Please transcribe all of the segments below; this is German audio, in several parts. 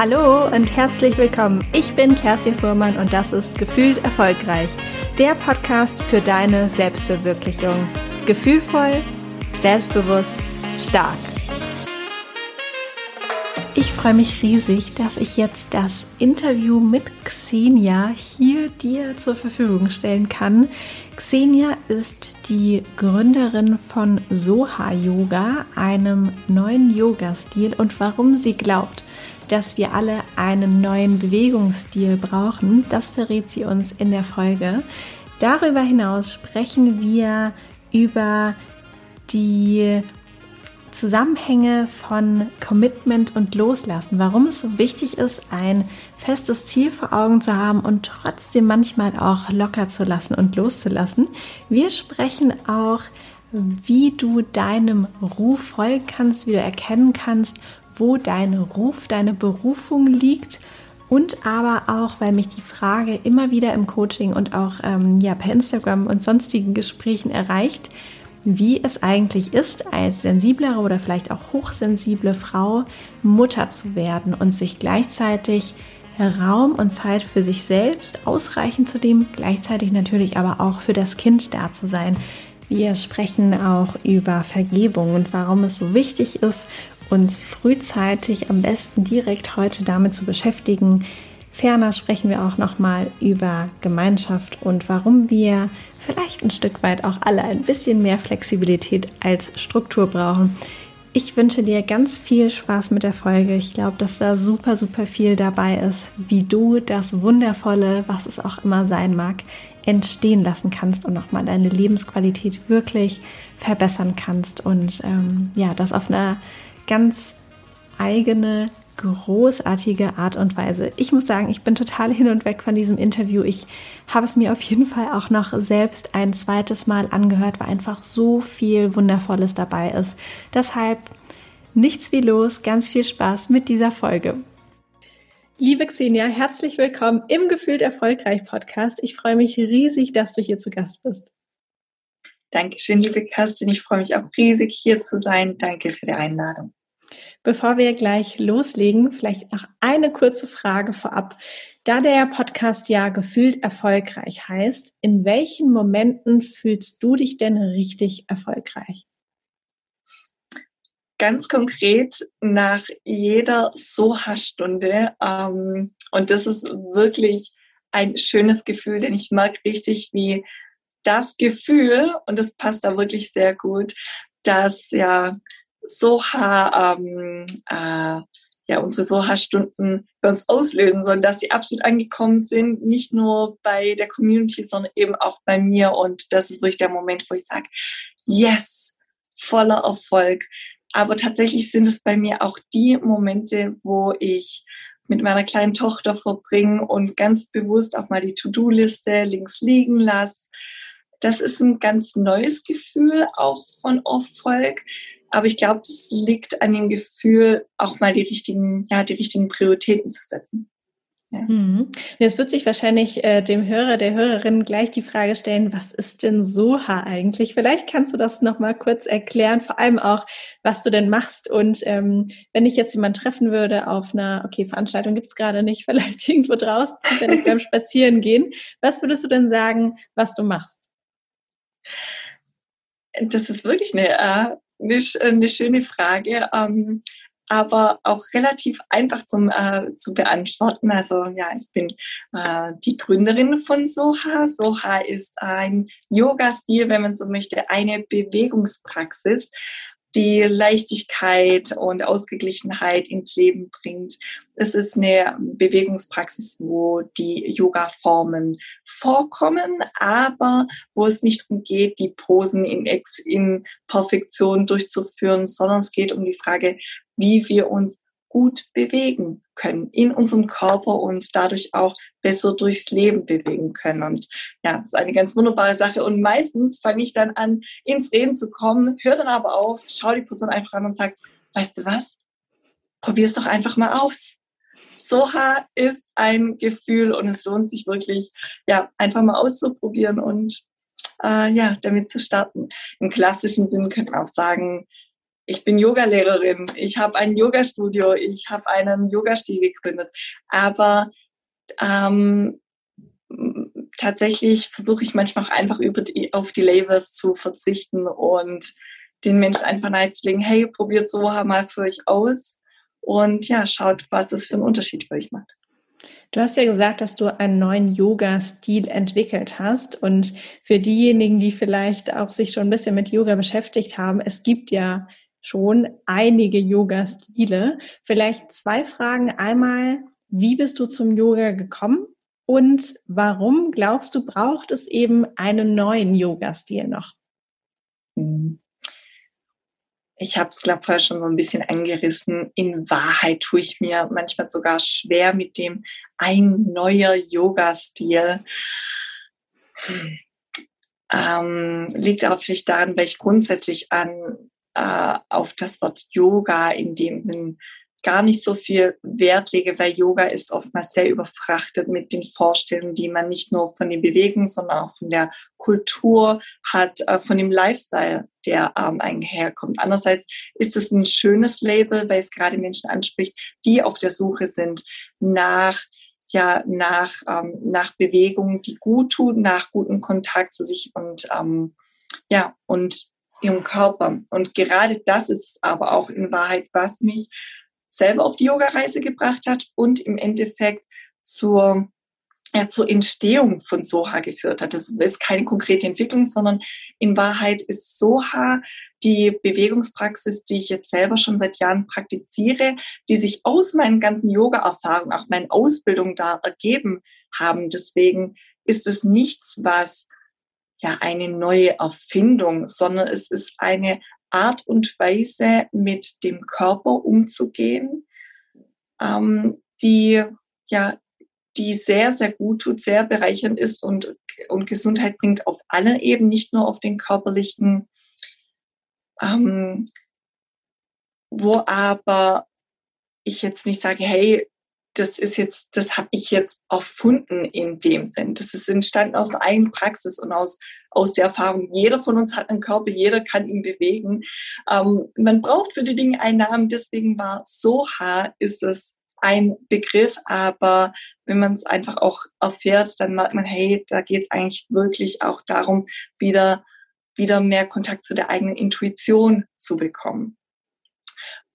Hallo und herzlich willkommen. Ich bin Kerstin Fuhrmann und das ist Gefühlt Erfolgreich, der Podcast für deine Selbstverwirklichung. Gefühlvoll, selbstbewusst, stark. Ich freue mich riesig, dass ich jetzt das Interview mit Xenia hier dir zur Verfügung stellen kann. Xenia ist die Gründerin von Soha Yoga, einem neuen Yoga-Stil und warum sie glaubt, dass wir alle einen neuen Bewegungsstil brauchen. Das verrät sie uns in der Folge. Darüber hinaus sprechen wir über die Zusammenhänge von Commitment und Loslassen, warum es so wichtig ist, ein festes Ziel vor Augen zu haben und trotzdem manchmal auch locker zu lassen und loszulassen. Wir sprechen auch, wie du deinem Ruf folgen kannst, wie du erkennen kannst, wo dein Ruf, deine Berufung liegt und aber auch, weil mich die Frage immer wieder im Coaching und auch ähm, ja, per Instagram und sonstigen Gesprächen erreicht, wie es eigentlich ist, als sensiblere oder vielleicht auch hochsensible Frau Mutter zu werden und sich gleichzeitig Raum und Zeit für sich selbst ausreichend zu dem, gleichzeitig natürlich aber auch für das Kind da zu sein. Wir sprechen auch über Vergebung und warum es so wichtig ist uns frühzeitig am besten direkt heute damit zu beschäftigen. Ferner sprechen wir auch nochmal über Gemeinschaft und warum wir vielleicht ein Stück weit auch alle ein bisschen mehr Flexibilität als Struktur brauchen. Ich wünsche dir ganz viel Spaß mit der Folge. Ich glaube, dass da super, super viel dabei ist, wie du das Wundervolle, was es auch immer sein mag, entstehen lassen kannst und nochmal deine Lebensqualität wirklich verbessern kannst und ähm, ja, das auf einer ganz eigene, großartige Art und Weise. Ich muss sagen, ich bin total hin und weg von diesem Interview. Ich habe es mir auf jeden Fall auch noch selbst ein zweites Mal angehört, weil einfach so viel Wundervolles dabei ist. Deshalb nichts wie los, ganz viel Spaß mit dieser Folge. Liebe Xenia, herzlich willkommen im Gefühlt Erfolgreich Podcast. Ich freue mich riesig, dass du hier zu Gast bist. Dankeschön, liebe Kerstin. Ich freue mich auch riesig, hier zu sein. Danke für die Einladung. Bevor wir gleich loslegen, vielleicht noch eine kurze Frage vorab. Da der Podcast ja gefühlt erfolgreich heißt, in welchen Momenten fühlst du dich denn richtig erfolgreich? Ganz konkret nach jeder Soha-Stunde. Ähm, und das ist wirklich ein schönes Gefühl, denn ich merke richtig, wie das Gefühl, und das passt da wirklich sehr gut, dass ja Soha, ähm, äh, ja, unsere Soha-Stunden bei uns auslösen, sondern dass die absolut angekommen sind, nicht nur bei der Community, sondern eben auch bei mir. Und das ist wirklich der Moment, wo ich sage, yes, voller Erfolg. Aber tatsächlich sind es bei mir auch die Momente, wo ich mit meiner kleinen Tochter verbringe und ganz bewusst auch mal die To-Do-Liste links liegen lasse. Das ist ein ganz neues Gefühl auch von Erfolg, aber ich glaube, das liegt an dem Gefühl, auch mal die richtigen, ja, die richtigen Prioritäten zu setzen. Ja. Mhm. Jetzt wird sich wahrscheinlich äh, dem Hörer, der Hörerin gleich die Frage stellen, was ist denn Soha eigentlich? Vielleicht kannst du das nochmal kurz erklären, vor allem auch, was du denn machst. Und ähm, wenn ich jetzt jemanden treffen würde auf einer, okay, Veranstaltung gibt's gerade nicht, vielleicht irgendwo draußen, wenn ich beim Spazieren gehen, was würdest du denn sagen, was du machst? Das ist wirklich eine äh, eine, eine schöne Frage, ähm, aber auch relativ einfach zum, äh, zu beantworten. Also ja, ich bin äh, die Gründerin von Soha. Soha ist ein Yoga-Stil, wenn man so möchte, eine Bewegungspraxis, die Leichtigkeit und Ausgeglichenheit ins Leben bringt. Es ist eine Bewegungspraxis, wo die Yoga-Formen vorkommen, aber wo es nicht darum geht, die Posen in, Ex in Perfektion durchzuführen, sondern es geht um die Frage, wie wir uns gut bewegen können in unserem Körper und dadurch auch besser durchs Leben bewegen können. Und ja, das ist eine ganz wunderbare Sache. Und meistens fange ich dann an, ins Reden zu kommen, höre dann aber auf, schaue die Person einfach an und sage, weißt du was? Probier es doch einfach mal aus. Soha ist ein Gefühl und es lohnt sich wirklich, ja, einfach mal auszuprobieren und äh, ja, damit zu starten. Im klassischen Sinn könnte man auch sagen, ich bin Yogalehrerin, ich habe ein Yoga-Studio, ich habe einen Yoga-Stil gegründet. Aber ähm, tatsächlich versuche ich manchmal auch einfach über die, auf die Labels zu verzichten und den Menschen einfach nahezulegen, hey, probiert Soha mal für euch aus und ja, schaut, was es für einen Unterschied für euch macht. Du hast ja gesagt, dass du einen neuen Yoga-Stil entwickelt hast. Und für diejenigen, die vielleicht auch sich schon ein bisschen mit Yoga beschäftigt haben, es gibt ja schon einige Yoga-Stile. Vielleicht zwei Fragen. Einmal, wie bist du zum Yoga gekommen? Und warum glaubst du, braucht es eben einen neuen Yoga-Stil noch? Mhm. Ich habe es, glaube ich, vorher schon so ein bisschen angerissen. In Wahrheit tue ich mir manchmal sogar schwer mit dem ein neuer Yoga-Stil. Ähm, liegt aber vielleicht daran, weil ich grundsätzlich an äh, auf das Wort Yoga in dem Sinn gar nicht so viel Wert lege, weil Yoga ist oftmals sehr überfrachtet mit den Vorstellungen, die man nicht nur von den Bewegungen, sondern auch von der Kultur hat, äh, von dem Lifestyle, der ähm, einherkommt. Andererseits ist es ein schönes Label, weil es gerade Menschen anspricht, die auf der Suche sind nach ja nach ähm, nach Bewegungen, die gut tun, nach gutem Kontakt zu sich und ähm, ja und ihrem Körper. Und gerade das ist aber auch in Wahrheit, was mich selber auf die Yoga-Reise gebracht hat und im Endeffekt zur, ja, zur Entstehung von Soha geführt hat. Das ist keine konkrete Entwicklung, sondern in Wahrheit ist Soha die Bewegungspraxis, die ich jetzt selber schon seit Jahren praktiziere, die sich aus meinen ganzen Yoga-Erfahrungen, auch meinen Ausbildungen da ergeben haben. Deswegen ist es nichts, was ja eine neue Erfindung, sondern es ist eine Art und Weise, mit dem Körper umzugehen, ähm, die ja die sehr, sehr gut tut, sehr bereichernd ist und, und Gesundheit bringt auf allen Ebenen, nicht nur auf den körperlichen, ähm, wo aber ich jetzt nicht sage, hey, das ist jetzt, das habe ich jetzt erfunden in dem Sinn. Das ist entstanden aus einer eigenen Praxis und aus, aus der Erfahrung. Jeder von uns hat einen Körper, jeder kann ihn bewegen. Ähm, man braucht für die Dinge einen Namen, deswegen war Soha ist es ein Begriff, aber wenn man es einfach auch erfährt, dann merkt man, hey, da geht es eigentlich wirklich auch darum, wieder, wieder mehr Kontakt zu der eigenen Intuition zu bekommen.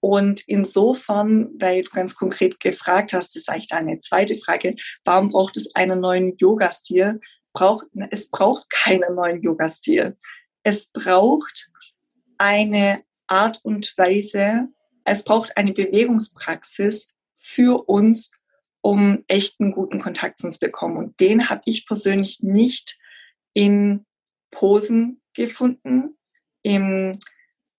Und insofern, weil du ganz konkret gefragt hast, das ist eigentlich eine zweite Frage, warum braucht es einen neuen Yoga-Stil? Braucht, es braucht keinen neuen Yoga-Stil. Es braucht eine Art und Weise, es braucht eine Bewegungspraxis für uns, um echten guten Kontakt zu uns bekommen. Und den habe ich persönlich nicht in Posen gefunden, im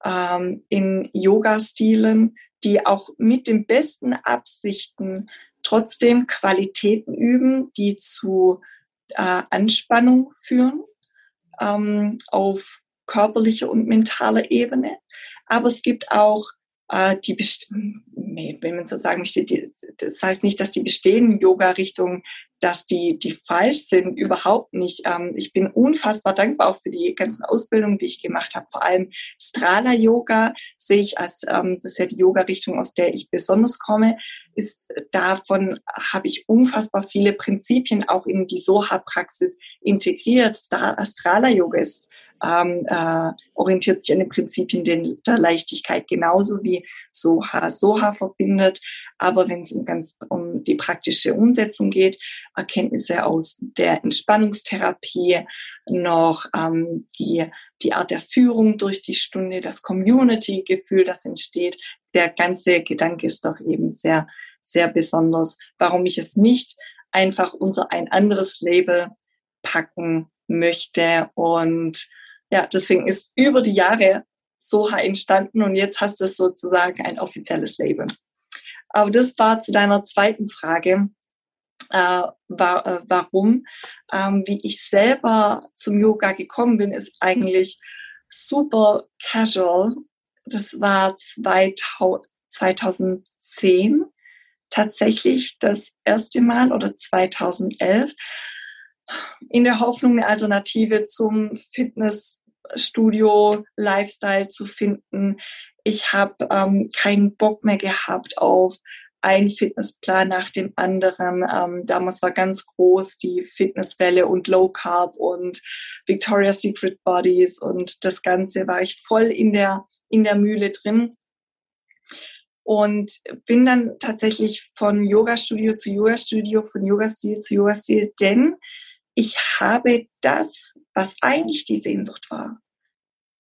ähm, in Yoga-Stilen, die auch mit den besten Absichten trotzdem Qualitäten üben, die zu äh, Anspannung führen ähm, auf körperlicher und mentaler Ebene. Aber es gibt auch die, wenn man so sagen möchte, das heißt nicht, dass die bestehenden Yoga-Richtungen, dass die, die falsch sind, überhaupt nicht. Ähm, ich bin unfassbar dankbar auch für die ganzen Ausbildungen, die ich gemacht habe. Vor allem Strala Yoga sehe ich als, ähm, das ist ja die Yoga-Richtung, aus der ich besonders komme, ist, davon habe ich unfassbar viele Prinzipien auch in die Soha-Praxis integriert. Strala Yoga ist ähm, äh, orientiert sich an den Prinzipien der Leichtigkeit genauso wie Soha Soha verbindet. Aber wenn es um, ganz, um die praktische Umsetzung geht, Erkenntnisse aus der Entspannungstherapie, noch ähm, die, die Art der Führung durch die Stunde, das Community-Gefühl, das entsteht. Der ganze Gedanke ist doch eben sehr, sehr besonders. Warum ich es nicht einfach unter ein anderes Label packen möchte und ja, deswegen ist über die Jahre Soha entstanden und jetzt hast du sozusagen ein offizielles Label. Aber das war zu deiner zweiten Frage, äh, war, äh, warum. Ähm, wie ich selber zum Yoga gekommen bin, ist eigentlich super casual. Das war 2000, 2010 tatsächlich das erste Mal oder 2011 in der Hoffnung, eine Alternative zum Fitness Fitnessstudio-Lifestyle zu finden. Ich habe ähm, keinen Bock mehr gehabt auf ein Fitnessplan nach dem anderen. Ähm, damals war ganz groß die Fitnesswelle und Low Carb und Victoria's Secret Bodies und das Ganze war ich voll in der, in der Mühle drin. Und bin dann tatsächlich von Yoga-Studio zu Yoga-Studio, von Yoga-Stil zu Yoga-Stil, denn ich habe das, was eigentlich die Sehnsucht war,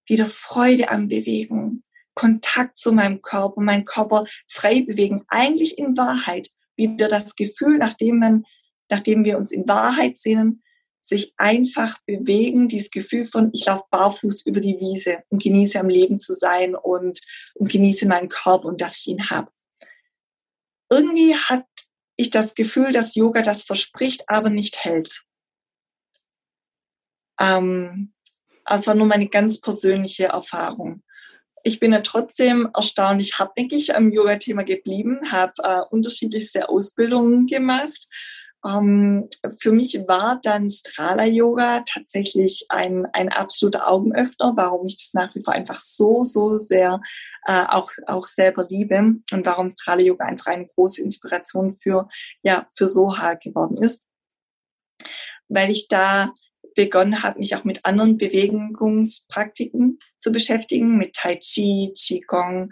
wieder Freude an Bewegung, Kontakt zu meinem Körper, meinen Körper frei bewegen, eigentlich in Wahrheit wieder das Gefühl, nachdem, man, nachdem wir uns in Wahrheit sehnen, sich einfach bewegen, dieses Gefühl von, ich laufe barfuß über die Wiese und genieße am Leben zu sein und, und genieße meinen Körper und dass ich ihn habe. Irgendwie hat ich das Gefühl, dass Yoga das verspricht, aber nicht hält. Ähm, also nur meine ganz persönliche Erfahrung. Ich bin ja trotzdem erstaunlich hartnäckig am Yoga-Thema geblieben, habe äh, unterschiedlichste Ausbildungen gemacht ähm, für mich war dann Strala Yoga tatsächlich ein, ein absoluter Augenöffner, warum ich das nach wie vor einfach so, so sehr äh, auch, auch selber liebe und warum Strala Yoga einfach eine große Inspiration für, ja, für Soha geworden ist. Weil ich da begonnen habe, mich auch mit anderen Bewegungspraktiken zu beschäftigen, mit Tai Chi, Qigong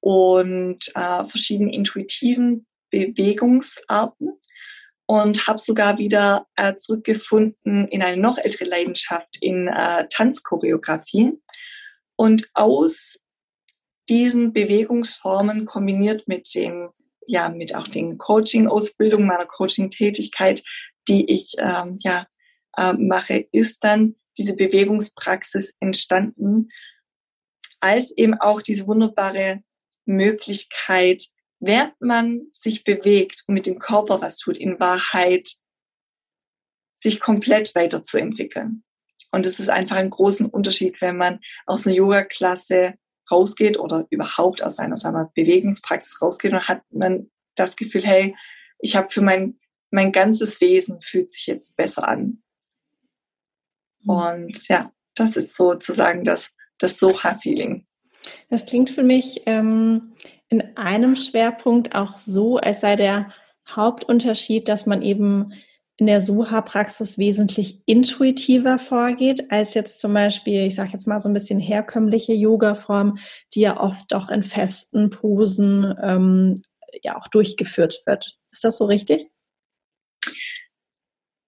und äh, verschiedenen intuitiven Bewegungsarten und habe sogar wieder äh, zurückgefunden in eine noch ältere Leidenschaft in äh, Tanzchoreografie. Und aus diesen Bewegungsformen kombiniert mit dem, ja, mit auch den Coaching-Ausbildungen, meiner Coaching-Tätigkeit, die ich ähm, ja, äh, mache, ist dann diese Bewegungspraxis entstanden, als eben auch diese wunderbare Möglichkeit, während man sich bewegt und mit dem Körper was tut, in Wahrheit sich komplett weiterzuentwickeln. Und es ist einfach ein großen Unterschied, wenn man aus einer Yoga-Klasse rausgeht oder überhaupt aus einer sagen wir, Bewegungspraxis rausgeht und hat man das Gefühl, hey, ich habe für mein, mein ganzes Wesen fühlt sich jetzt besser an. Mhm. Und ja, das ist sozusagen das, das Soha-Feeling. Das klingt für mich ähm, in einem Schwerpunkt auch so, als sei der Hauptunterschied, dass man eben in der Suha-Praxis wesentlich intuitiver vorgeht, als jetzt zum Beispiel, ich sage jetzt mal so ein bisschen herkömmliche Yoga-Form, die ja oft auch in festen Posen ähm, ja auch durchgeführt wird. Ist das so richtig?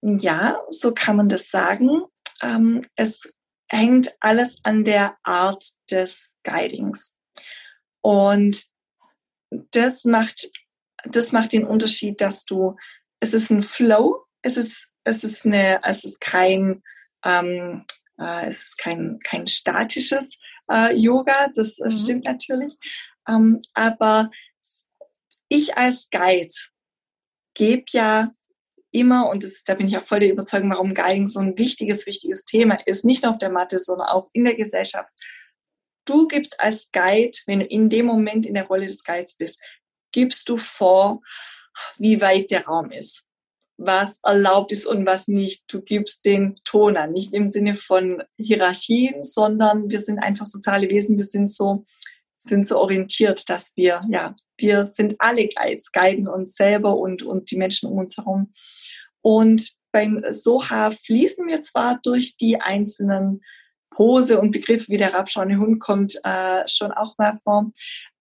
Ja, so kann man das sagen. Ähm, es hängt alles an der Art des Guidings. Und das macht, das macht den Unterschied, dass du, es ist ein Flow, es ist, es ist eine, es ist kein, ähm, äh, es ist kein, kein statisches äh, Yoga, das mhm. stimmt natürlich. Ähm, aber ich als Guide gebe ja immer, und das, da bin ich auch voll der Überzeugung, warum Guiding so ein wichtiges, wichtiges Thema ist, nicht nur auf der Matte, sondern auch in der Gesellschaft, du gibst als Guide, wenn du in dem Moment in der Rolle des Guides bist, gibst du vor, wie weit der Raum ist, was erlaubt ist und was nicht. Du gibst den Ton an, nicht im Sinne von Hierarchien, sondern wir sind einfach soziale Wesen, wir sind so, sind so orientiert, dass wir, ja, wir sind alle Guides, guiden uns selber und, und die Menschen um uns herum. Und beim Soha fließen wir zwar durch die einzelnen Pose und Begriffe wie der rabschauende Hund kommt äh, schon auch mal vor.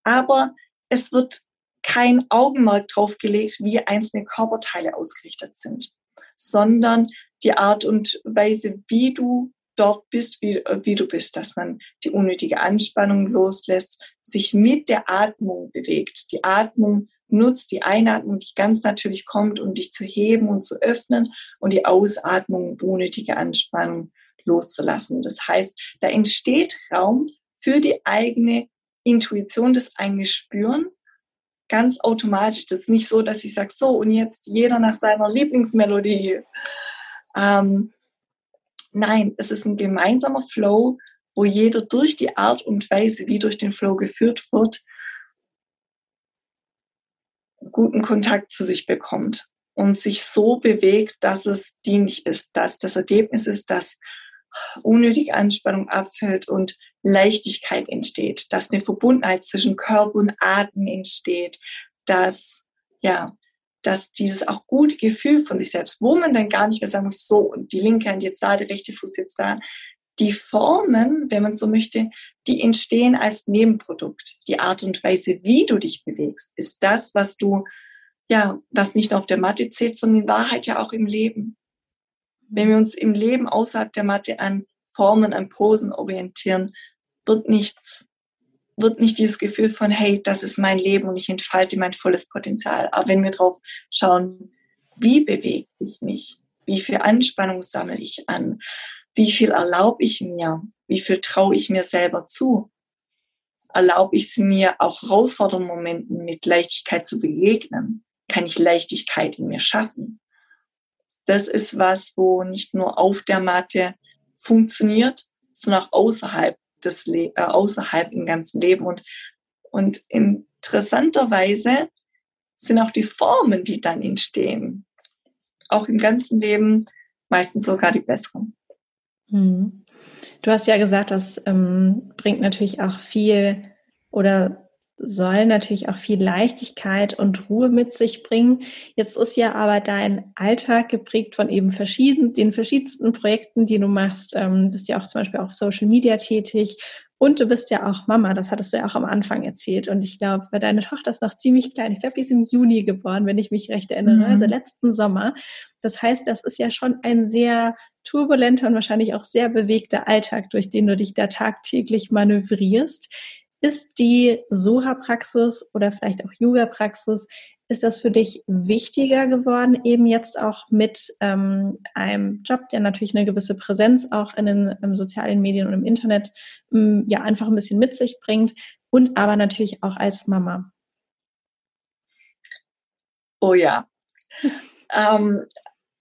Aber es wird kein Augenmerk drauf gelegt, wie einzelne Körperteile ausgerichtet sind, sondern die Art und Weise, wie du dort bist, wie, wie du bist, dass man die unnötige Anspannung loslässt, sich mit der Atmung bewegt. Die Atmung nutzt die Einatmung, die ganz natürlich kommt, um dich zu heben und zu öffnen und die Ausatmung, unnötige Anspannung loszulassen. Das heißt, da entsteht Raum für die eigene Intuition, das eigene Spüren, ganz automatisch. Das ist nicht so, dass ich sage, so und jetzt jeder nach seiner Lieblingsmelodie. Ähm, nein, es ist ein gemeinsamer Flow, wo jeder durch die Art und Weise, wie durch den Flow geführt wird, guten Kontakt zu sich bekommt und sich so bewegt, dass es dienlich ist, dass das Ergebnis ist, dass unnötige Anspannung abfällt und Leichtigkeit entsteht, dass eine Verbundenheit zwischen Körper und Atem entsteht, dass, ja, dass dieses auch gute Gefühl von sich selbst, wo man dann gar nicht mehr sagen muss, so, und die linke Hand jetzt da, der rechte Fuß jetzt da, die Formen, wenn man so möchte, die entstehen als Nebenprodukt. Die Art und Weise, wie du dich bewegst, ist das, was du, ja, was nicht nur auf der Matte zählt, sondern in Wahrheit ja auch im Leben. Wenn wir uns im Leben außerhalb der Matte an Formen, an Posen orientieren, wird nichts, wird nicht dieses Gefühl von, hey, das ist mein Leben und ich entfalte mein volles Potenzial. Aber wenn wir drauf schauen, wie bewege ich mich? Wie viel Anspannung sammle ich an? Wie viel erlaube ich mir? Wie viel traue ich mir selber zu? Erlaube ich es mir, auch herausfordernden Momenten mit Leichtigkeit zu begegnen? Kann ich Leichtigkeit in mir schaffen? das ist was, wo nicht nur auf der Matte funktioniert, sondern auch außerhalb des Le äh, außerhalb im ganzen Leben. Und, und interessanterweise sind auch die Formen, die dann entstehen, auch im ganzen Leben meistens sogar die besseren. Hm. Du hast ja gesagt, das ähm, bringt natürlich auch viel oder soll natürlich auch viel Leichtigkeit und Ruhe mit sich bringen. Jetzt ist ja aber dein Alltag geprägt von eben verschieden, den verschiedensten Projekten, die du machst. Ähm, bist ja auch zum Beispiel auf Social Media tätig und du bist ja auch Mama. Das hattest du ja auch am Anfang erzählt. Und ich glaube, deine Tochter ist noch ziemlich klein. Ich glaube, die ist im Juni geboren, wenn ich mich recht erinnere, mhm. also letzten Sommer. Das heißt, das ist ja schon ein sehr turbulenter und wahrscheinlich auch sehr bewegter Alltag, durch den du dich da tagtäglich manövrierst. Ist die Soha-Praxis oder vielleicht auch Yoga-Praxis, ist das für dich wichtiger geworden, eben jetzt auch mit ähm, einem Job, der natürlich eine gewisse Präsenz auch in den sozialen Medien und im Internet ähm, ja einfach ein bisschen mit sich bringt und aber natürlich auch als Mama? Oh ja. ähm,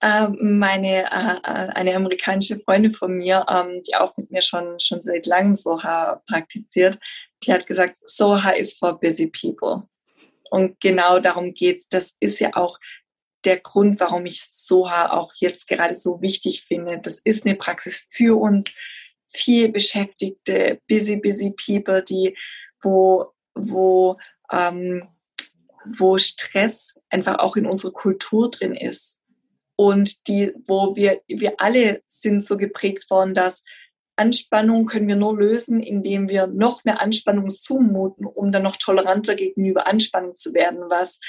ähm, meine äh, äh, eine amerikanische Freundin von mir, ähm, die auch mit mir schon schon seit langem Soha praktiziert, die hat gesagt, Soha is for busy people. Und genau darum geht's. Das ist ja auch der Grund, warum ich Soha auch jetzt gerade so wichtig finde. Das ist eine Praxis für uns viel Beschäftigte, busy, busy people, die, wo, wo, ähm, wo Stress einfach auch in unserer Kultur drin ist. Und die, wo wir, wir alle sind so geprägt worden, dass Anspannung können wir nur lösen, indem wir noch mehr Anspannung zumuten, um dann noch toleranter gegenüber Anspannung zu werden, was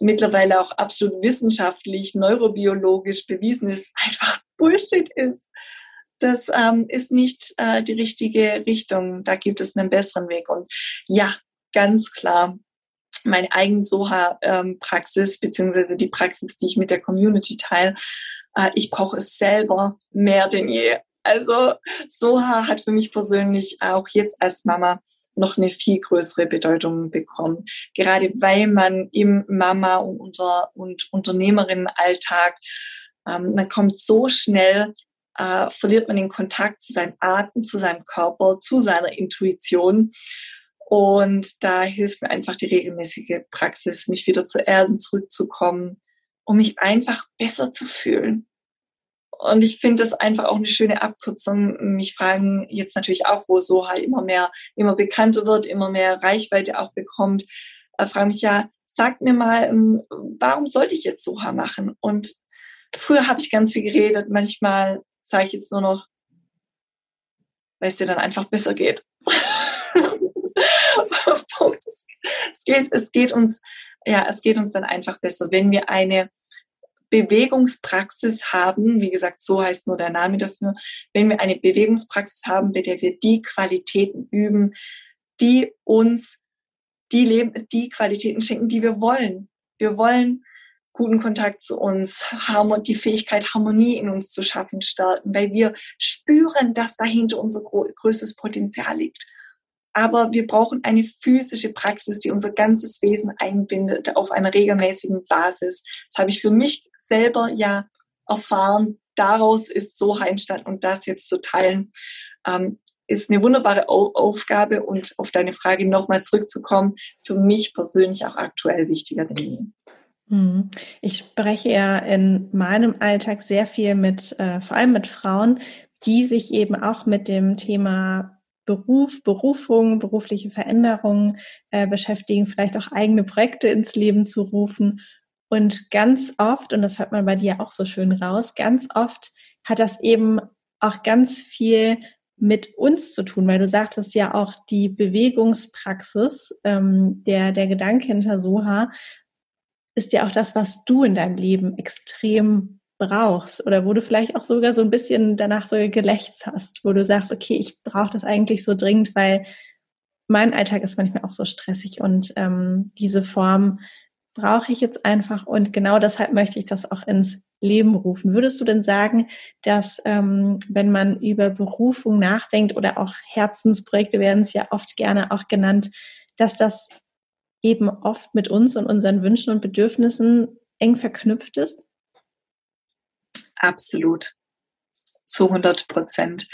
mittlerweile auch absolut wissenschaftlich, neurobiologisch bewiesen ist, einfach Bullshit ist. Das ähm, ist nicht äh, die richtige Richtung. Da gibt es einen besseren Weg. Und ja, ganz klar, meine eigene Soha-Praxis, ähm, beziehungsweise die Praxis, die ich mit der Community teile, äh, ich brauche es selber mehr denn je. Also Soha hat für mich persönlich auch jetzt als Mama noch eine viel größere Bedeutung bekommen. Gerade weil man im Mama- und, Unter und Unternehmerinnenalltag, ähm, man kommt so schnell, äh, verliert man den Kontakt zu seinem Atem, zu seinem Körper, zu seiner Intuition. Und da hilft mir einfach die regelmäßige Praxis, mich wieder zu Erden zurückzukommen, um mich einfach besser zu fühlen. Und ich finde das einfach auch eine schöne Abkürzung. Mich fragen jetzt natürlich auch, wo Soha immer mehr, immer bekannter wird, immer mehr Reichweite auch bekommt. Äh, fragen mich ja, sag mir mal, ähm, warum sollte ich jetzt Soha machen? Und früher habe ich ganz viel geredet. Manchmal sage ich jetzt nur noch, weil es dir dann einfach besser geht. es geht, es geht uns, ja, es geht uns dann einfach besser, wenn wir eine Bewegungspraxis haben, wie gesagt, so heißt nur der Name dafür, wenn wir eine Bewegungspraxis haben, mit der wir die Qualitäten üben, die uns die, Leben, die Qualitäten schenken, die wir wollen. Wir wollen guten Kontakt zu uns, die Fähigkeit, Harmonie in uns zu schaffen, starten, weil wir spüren, dass dahinter unser größtes Potenzial liegt. Aber wir brauchen eine physische Praxis, die unser ganzes Wesen einbindet auf einer regelmäßigen Basis. Das habe ich für mich selber ja erfahren. Daraus ist so entstanden und das jetzt zu teilen, ähm, ist eine wunderbare Aufgabe und auf deine Frage nochmal zurückzukommen, für mich persönlich auch aktuell wichtiger denn je. Mhm. Ich spreche ja in meinem Alltag sehr viel mit, äh, vor allem mit Frauen, die sich eben auch mit dem Thema Beruf, Berufung, berufliche Veränderungen äh, beschäftigen, vielleicht auch eigene Projekte ins Leben zu rufen. Und ganz oft, und das hört man bei dir auch so schön raus, ganz oft hat das eben auch ganz viel mit uns zu tun, weil du sagtest ja auch die Bewegungspraxis, ähm, der, der Gedanke hinter Soha, ist ja auch das, was du in deinem Leben extrem brauchst oder wo du vielleicht auch sogar so ein bisschen danach so gelächzt hast, wo du sagst, okay, ich brauche das eigentlich so dringend, weil mein Alltag ist manchmal auch so stressig und ähm, diese Form brauche ich jetzt einfach und genau deshalb möchte ich das auch ins Leben rufen. Würdest du denn sagen, dass ähm, wenn man über Berufung nachdenkt oder auch Herzensprojekte werden es ja oft gerne auch genannt, dass das eben oft mit uns und unseren Wünschen und Bedürfnissen eng verknüpft ist? Absolut. Zu 100 Prozent.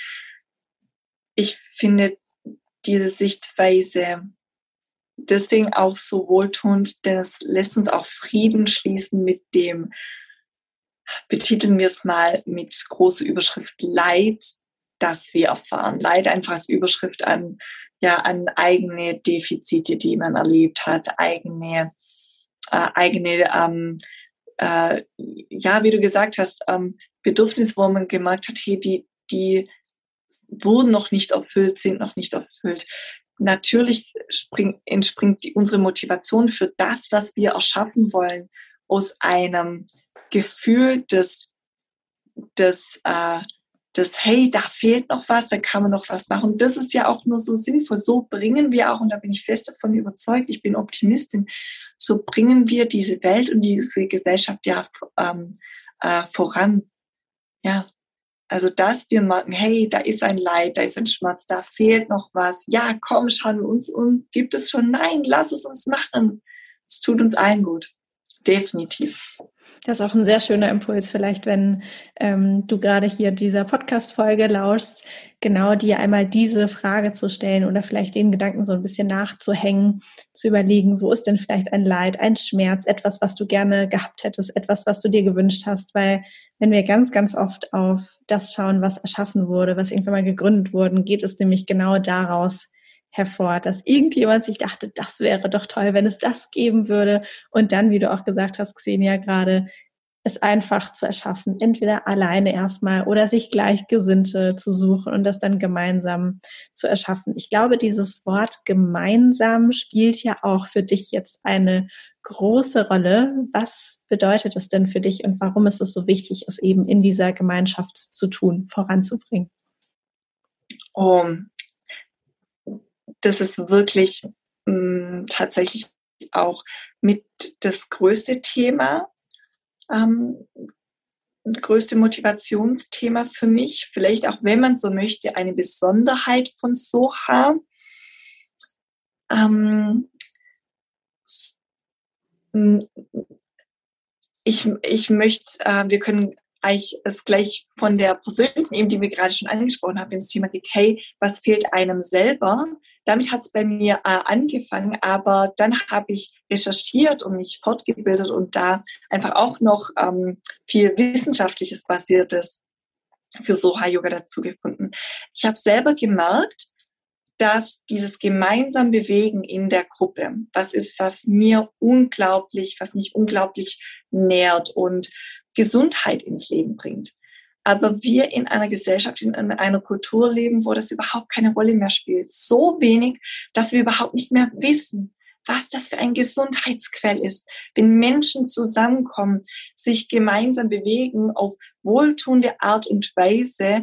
Ich finde diese Sichtweise deswegen auch so wohltuend, denn es lässt uns auch Frieden schließen mit dem, betiteln wir es mal mit großer Überschrift Leid, das wir erfahren. Leid einfach als Überschrift an, ja, an eigene Defizite, die man erlebt hat, eigene, äh, eigene, ähm, äh, ja, wie du gesagt hast, ähm, Bedürfnisse, wo man gemerkt hat, hey, die, die wurden noch nicht erfüllt, sind noch nicht erfüllt. Natürlich spring, entspringt die, unsere Motivation für das, was wir erschaffen wollen, aus einem Gefühl des, des, äh, des, hey, da fehlt noch was, da kann man noch was machen. Das ist ja auch nur so sinnvoll. So bringen wir auch, und da bin ich fest davon überzeugt, ich bin Optimistin, so bringen wir diese Welt und diese Gesellschaft ja ähm, äh, voran. Ja, also dass wir merken, hey, da ist ein Leid, da ist ein Schmerz, da fehlt noch was. Ja, komm, schauen wir uns um. Gibt es schon? Nein, lass es uns machen. Es tut uns allen gut. Definitiv. Das ist auch ein sehr schöner Impuls, vielleicht, wenn ähm, du gerade hier dieser Podcast-Folge lauschst, genau dir einmal diese Frage zu stellen oder vielleicht den Gedanken so ein bisschen nachzuhängen, zu überlegen, wo ist denn vielleicht ein Leid, ein Schmerz, etwas, was du gerne gehabt hättest, etwas, was du dir gewünscht hast, weil wenn wir ganz, ganz oft auf das schauen, was erschaffen wurde, was irgendwann mal gegründet wurde, geht es nämlich genau daraus, hervor, dass irgendjemand sich dachte, das wäre doch toll, wenn es das geben würde. Und dann, wie du auch gesagt hast, Xenia gerade, es einfach zu erschaffen, entweder alleine erstmal oder sich Gleichgesinnte zu suchen und das dann gemeinsam zu erschaffen. Ich glaube, dieses Wort gemeinsam spielt ja auch für dich jetzt eine große Rolle. Was bedeutet es denn für dich und warum ist es so wichtig, es eben in dieser Gemeinschaft zu tun, voranzubringen? Oh, das ist wirklich mh, mm, tatsächlich auch mit das größte Thema, ähm, größte Motivationsthema für mich, vielleicht auch, wenn man so möchte, eine Besonderheit von Soha. Ähm, ich, ich möchte, äh, wir können eigentlich es gleich von der persönlichen Ebene, die wir gerade schon angesprochen haben, ins Thema geht, hey, was fehlt einem selber? Damit hat es bei mir äh, angefangen, aber dann habe ich recherchiert und mich fortgebildet und da einfach auch noch ähm, viel Wissenschaftliches Basiertes für Soha-Yoga dazu gefunden. Ich habe selber gemerkt, dass dieses gemeinsam Bewegen in der Gruppe, was ist, was mir unglaublich, was mich unglaublich nährt und Gesundheit ins Leben bringt. Aber wir in einer Gesellschaft, in einer Kultur leben, wo das überhaupt keine Rolle mehr spielt. So wenig, dass wir überhaupt nicht mehr wissen, was das für ein Gesundheitsquell ist. Wenn Menschen zusammenkommen, sich gemeinsam bewegen auf wohltuende Art und Weise,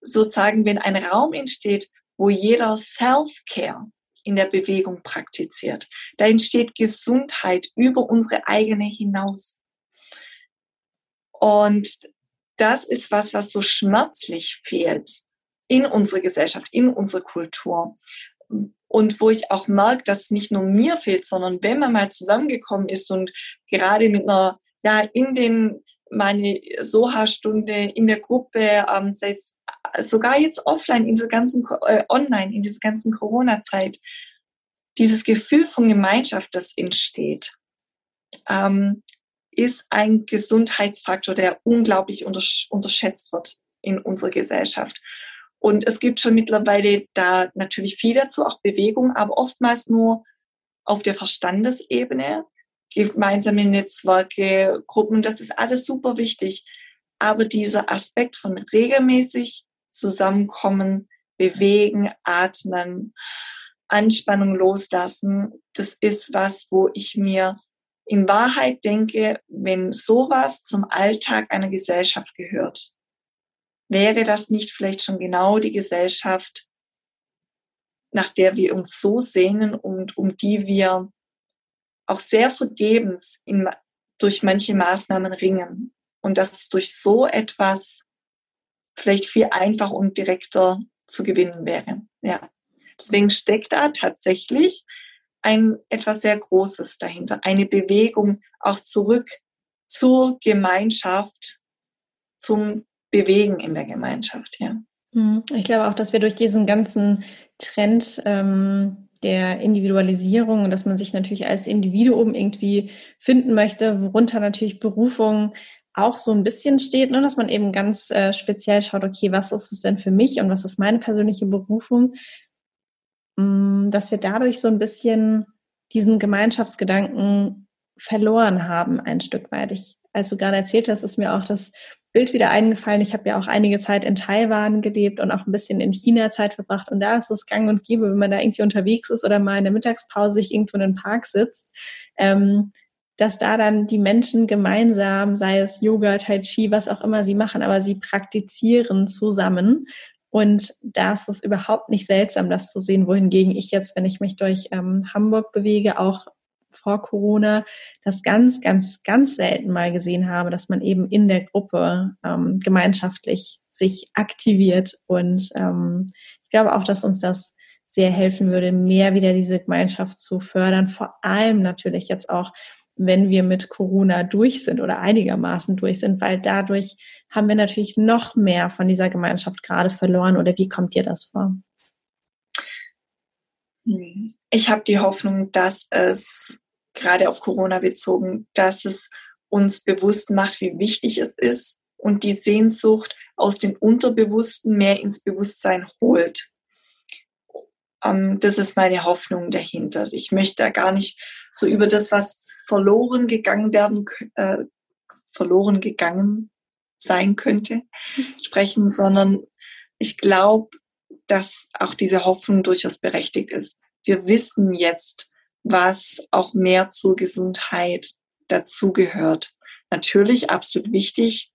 sozusagen, wenn ein Raum entsteht, wo jeder Self-Care in der Bewegung praktiziert, da entsteht Gesundheit über unsere eigene hinaus. Und das ist was, was so schmerzlich fehlt in unserer Gesellschaft, in unserer Kultur. Und wo ich auch merke, dass es nicht nur mir fehlt, sondern wenn man mal zusammengekommen ist und gerade mit einer, ja, in den, meine Soha-Stunde in der Gruppe, ähm, sei es sogar jetzt offline, in dieser ganzen, äh, online, in dieser ganzen Corona-Zeit, dieses Gefühl von Gemeinschaft, das entsteht, ähm, ist ein Gesundheitsfaktor, der unglaublich unterschätzt wird in unserer Gesellschaft. Und es gibt schon mittlerweile da natürlich viel dazu, auch Bewegung, aber oftmals nur auf der Verstandesebene, gemeinsame Netzwerke, Gruppen, das ist alles super wichtig. Aber dieser Aspekt von regelmäßig zusammenkommen, bewegen, atmen, Anspannung loslassen, das ist was, wo ich mir in Wahrheit denke, wenn sowas zum Alltag einer Gesellschaft gehört, wäre das nicht vielleicht schon genau die Gesellschaft, nach der wir uns so sehnen und um die wir auch sehr vergebens in, durch manche Maßnahmen ringen. Und dass es durch so etwas vielleicht viel einfacher und direkter zu gewinnen wäre. Ja. Deswegen steckt da tatsächlich ein etwas sehr Großes dahinter. Eine Bewegung auch zurück zur Gemeinschaft, zum Bewegen in der Gemeinschaft, ja. Hm, ich glaube auch, dass wir durch diesen ganzen Trend ähm, der Individualisierung und dass man sich natürlich als Individuum irgendwie finden möchte, worunter natürlich Berufung auch so ein bisschen steht, ne, dass man eben ganz äh, speziell schaut, okay, was ist es denn für mich und was ist meine persönliche Berufung, dass wir dadurch so ein bisschen diesen Gemeinschaftsgedanken verloren haben, ein Stück weit. Ich, als du gerade erzählt hast, ist mir auch das Bild wieder eingefallen. Ich habe ja auch einige Zeit in Taiwan gelebt und auch ein bisschen in China Zeit verbracht. Und da ist es gang und gäbe, wenn man da irgendwie unterwegs ist oder mal in der Mittagspause sich irgendwo in den Park sitzt, ähm, dass da dann die Menschen gemeinsam, sei es Yoga, Tai Chi, was auch immer sie machen, aber sie praktizieren zusammen. Und da ist es überhaupt nicht seltsam, das zu sehen, wohingegen ich jetzt, wenn ich mich durch ähm, Hamburg bewege, auch vor Corona das ganz, ganz, ganz selten mal gesehen habe, dass man eben in der Gruppe ähm, gemeinschaftlich sich aktiviert. Und ähm, ich glaube auch, dass uns das sehr helfen würde, mehr wieder diese Gemeinschaft zu fördern. Vor allem natürlich jetzt auch, wenn wir mit Corona durch sind oder einigermaßen durch sind, weil dadurch haben wir natürlich noch mehr von dieser Gemeinschaft gerade verloren. Oder wie kommt dir das vor? Ich habe die Hoffnung, dass es gerade auf Corona bezogen, dass es uns bewusst macht, wie wichtig es ist und die Sehnsucht aus dem Unterbewussten mehr ins Bewusstsein holt. Ähm, das ist meine Hoffnung dahinter. Ich möchte da gar nicht so über das, was verloren gegangen werden, äh, verloren gegangen sein könnte, sprechen, sondern ich glaube, dass auch diese Hoffnung durchaus berechtigt ist. Wir wissen jetzt, was auch mehr zur Gesundheit dazugehört. Natürlich absolut wichtig,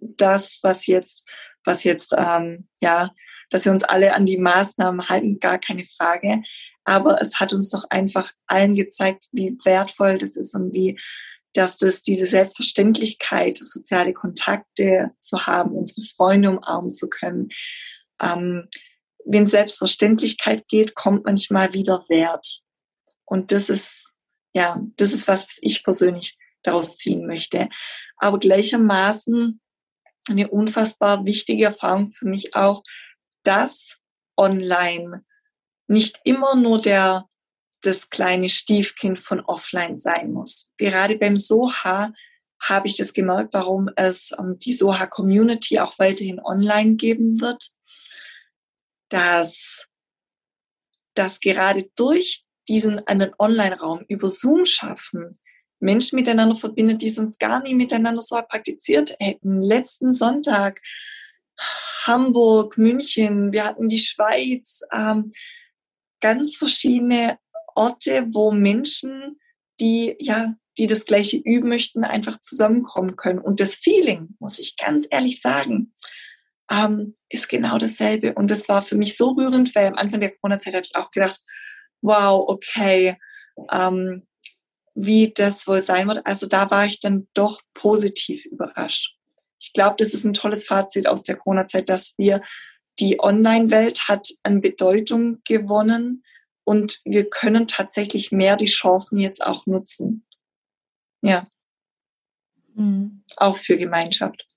das, was jetzt, was jetzt, ähm, ja, dass wir uns alle an die Maßnahmen halten, gar keine Frage. Aber es hat uns doch einfach allen gezeigt, wie wertvoll das ist und wie, dass das diese Selbstverständlichkeit, soziale Kontakte zu haben, unsere Freunde umarmen zu können. Ähm, wenn Selbstverständlichkeit geht, kommt manchmal wieder Wert. Und das ist, ja, das ist was, was ich persönlich daraus ziehen möchte. Aber gleichermaßen eine unfassbar wichtige Erfahrung für mich auch, dass online nicht immer nur der, das kleine Stiefkind von offline sein muss. Gerade beim Soha habe ich das gemerkt, warum es ähm, die Soha Community auch weiterhin online geben wird, dass, dass gerade durch diesen einen Online-Raum über Zoom schaffen, Menschen miteinander verbindet, die sonst gar nie miteinander so praktiziert hätten. Letzten Sonntag Hamburg, München, wir hatten die Schweiz, ähm, ganz verschiedene Orte, wo Menschen, die ja, die das Gleiche üben möchten, einfach zusammenkommen können. Und das Feeling, muss ich ganz ehrlich sagen, ähm, ist genau dasselbe. Und das war für mich so rührend, weil am Anfang der Corona-Zeit habe ich auch gedacht, wow, okay, ähm, wie das wohl sein wird. Also da war ich dann doch positiv überrascht. Ich glaube, das ist ein tolles Fazit aus der Corona-Zeit, dass wir die Online-Welt hat an Bedeutung gewonnen und wir können tatsächlich mehr die Chancen jetzt auch nutzen. Ja. Mhm. Auch für Gemeinschaft.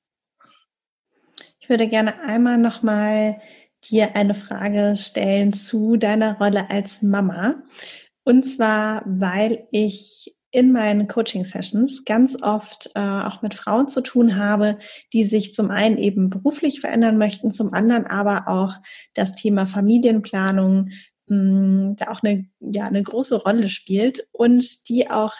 Ich würde gerne einmal nochmal dir eine Frage stellen zu deiner Rolle als Mama. Und zwar, weil ich in meinen Coaching-Sessions ganz oft äh, auch mit Frauen zu tun habe, die sich zum einen eben beruflich verändern möchten, zum anderen aber auch das Thema Familienplanung mh, mm, da auch eine, ja, eine große Rolle spielt und die auch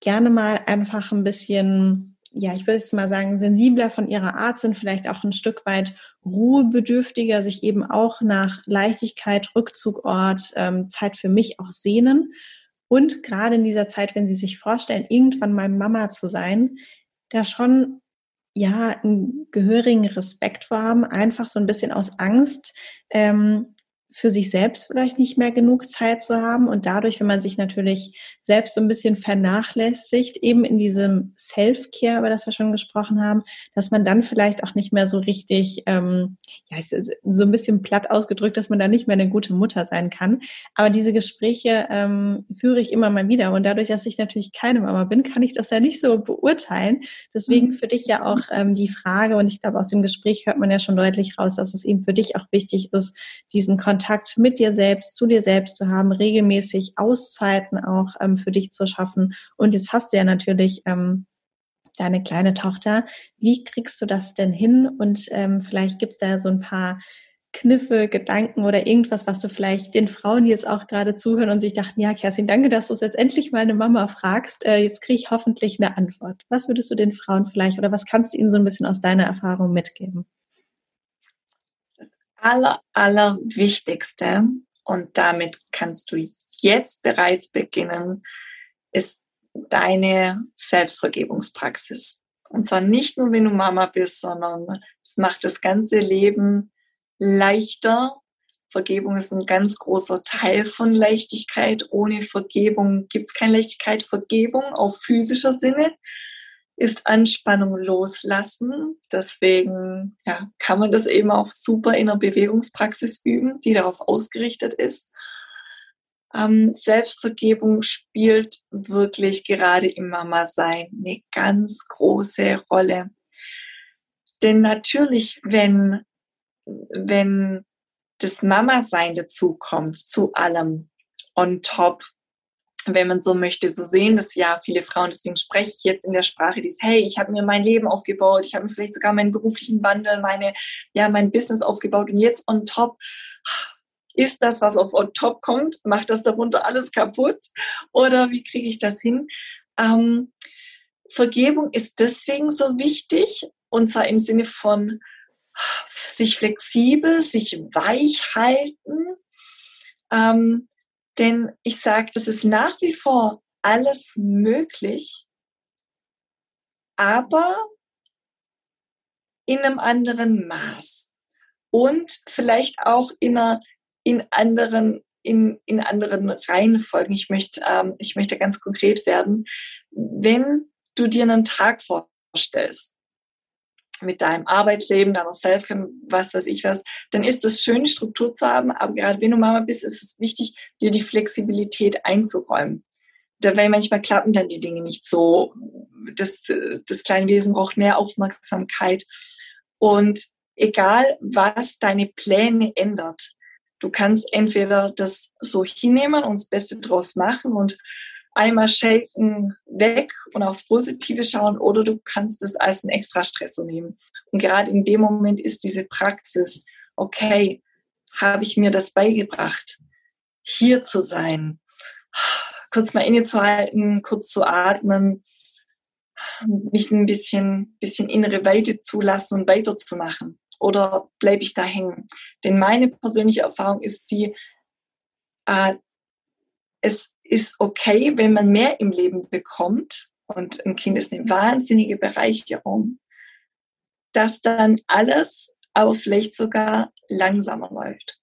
gerne mal einfach ein bisschen, ja, ich würde jetzt mal sagen, sensibler von ihrer Art sind, vielleicht auch ein Stück weit ruhebedürftiger, sich eben auch nach Leichtigkeit, Rückzugort, ähm, Zeit für mich auch sehnen und gerade in dieser Zeit, wenn Sie sich vorstellen, irgendwann mal Mama zu sein, da schon ja einen gehörigen Respekt vor haben, einfach so ein bisschen aus Angst, ähm, für sich selbst vielleicht nicht mehr genug Zeit zu haben und dadurch, wenn man sich natürlich selbst so ein bisschen vernachlässigt, eben in diesem Self-Care, über das wir schon gesprochen haben, dass man dann vielleicht auch nicht mehr so richtig, ähm, ja, so ein bisschen platt ausgedrückt, dass man da nicht mehr eine gute Mutter sein kann. Aber diese Gespräche ähm, führe ich immer mal wieder und dadurch, dass ich natürlich keine Mama bin, kann ich das ja nicht so beurteilen. Deswegen mhm. für dich ja auch ähm, die Frage und ich glaube, aus dem Gespräch hört man ja schon deutlich raus, dass es eben für dich auch wichtig ist, diesen Kontakt Kontakt mit dir selbst, zu dir selbst zu haben, regelmäßig Auszeiten auch ähm, für dich zu schaffen. Und jetzt hast du ja natürlich ähm, deine kleine Tochter. Wie kriegst du das denn hin? Und ähm, vielleicht gibt es da so ein paar Kniffe, Gedanken oder irgendwas, was du vielleicht den Frauen, jetzt auch gerade zuhören und sich dachten, ja, Kerstin, danke, dass du es jetzt endlich mal eine Mama fragst. Äh, jetzt kriege ich hoffentlich eine Antwort. Was würdest du den Frauen vielleicht oder was kannst du ihnen so ein bisschen aus deiner Erfahrung mitgeben? Aller, aller Wichtigste, und damit kannst du jetzt bereits beginnen, ist deine Selbstvergebungspraxis. Und zwar nicht nur, wenn du Mama bist, sondern es macht das ganze Leben leichter. Vergebung ist ein ganz großer Teil von Leichtigkeit. Ohne Vergebung gibt es keine Leichtigkeit. Vergebung auf physischer Sinne ist Anspannung loslassen. Deswegen ja, kann man das eben auch super in einer Bewegungspraxis üben, die darauf ausgerichtet ist. Ähm, Selbstvergebung spielt wirklich gerade im Mama-Sein eine ganz große Rolle. Denn natürlich, wenn, wenn das Mama-Sein dazukommt, zu allem on top, wenn man so möchte, so sehen das ja viele Frauen. Deswegen spreche ich jetzt in der Sprache dieses, hey, ich habe mir mein Leben aufgebaut, ich habe mir vielleicht sogar meinen beruflichen Wandel, meine, ja, mein Business aufgebaut und jetzt on top ist das, was auf on top kommt, macht das darunter alles kaputt oder wie kriege ich das hin? Ähm, Vergebung ist deswegen so wichtig und zwar im Sinne von sich flexibel, sich weich halten. Ähm, denn ich sage, es ist nach wie vor alles möglich, aber in einem anderen Maß und vielleicht auch in einer in anderen in, in anderen Reihenfolgen. Ich möchte, ähm, ich möchte ganz konkret werden. Wenn du dir einen Tag vorstellst, mit deinem Arbeitsleben, deiner self was weiß ich was, dann ist es schön, Struktur zu haben. Aber gerade wenn du Mama bist, ist es wichtig, dir die Flexibilität einzuräumen. Da, weil manchmal klappen dann die Dinge nicht so. Das, das kleine Wesen braucht mehr Aufmerksamkeit. Und egal, was deine Pläne ändert, du kannst entweder das so hinnehmen und das Beste draus machen und einmal Schelten weg und aufs Positive schauen oder du kannst es als einen extra Stressor nehmen. Und gerade in dem Moment ist diese Praxis, okay, habe ich mir das beigebracht, hier zu sein, kurz mal innezuhalten, kurz zu atmen, mich ein bisschen, bisschen innere Weite zulassen und weiterzumachen. Oder bleibe ich da hängen? Denn meine persönliche Erfahrung ist die, äh, es ist okay, wenn man mehr im Leben bekommt und ein Kind ist eine wahnsinnige Bereicherung, dass dann alles aber vielleicht sogar langsamer läuft.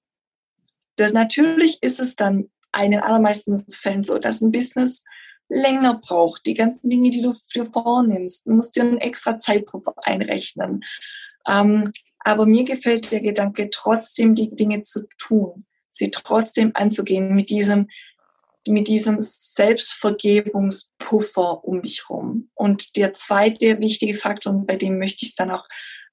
Das, natürlich ist es dann in den allermeisten Fällen so, dass ein Business länger braucht. Die ganzen Dinge, die du dir vornimmst, musst dir einen extra Zeitpuffer einrechnen. Ähm, aber mir gefällt der Gedanke, trotzdem die Dinge zu tun, sie trotzdem anzugehen mit diesem, mit diesem Selbstvergebungspuffer um dich rum. Und der zweite wichtige Faktor, und bei dem möchte ich es dann auch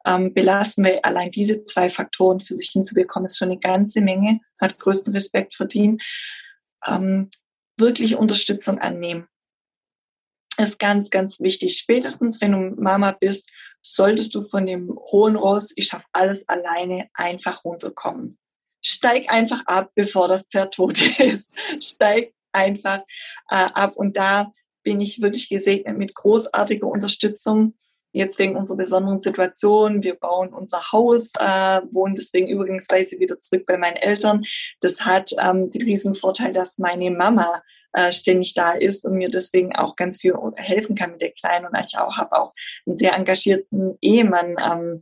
ähm, belassen, weil allein diese zwei Faktoren für sich hinzubekommen, ist schon eine ganze Menge, hat größten Respekt verdient, ähm, wirklich Unterstützung annehmen. ist ganz, ganz wichtig. Spätestens, wenn du Mama bist, solltest du von dem hohen Ross, ich schaffe alles alleine, einfach runterkommen. Steig einfach ab, bevor das Pferd tot ist. Steig einfach äh, ab. Und da bin ich wirklich gesegnet mit großartiger Unterstützung. Jetzt wegen unserer besonderen Situation. Wir bauen unser Haus, äh, wohnen deswegen übrigens wieder zurück bei meinen Eltern. Das hat ähm, den riesen Vorteil, dass meine Mama äh, ständig da ist und mir deswegen auch ganz viel helfen kann mit der Kleinen. Und ich auch habe auch einen sehr engagierten Ehemann, ähm,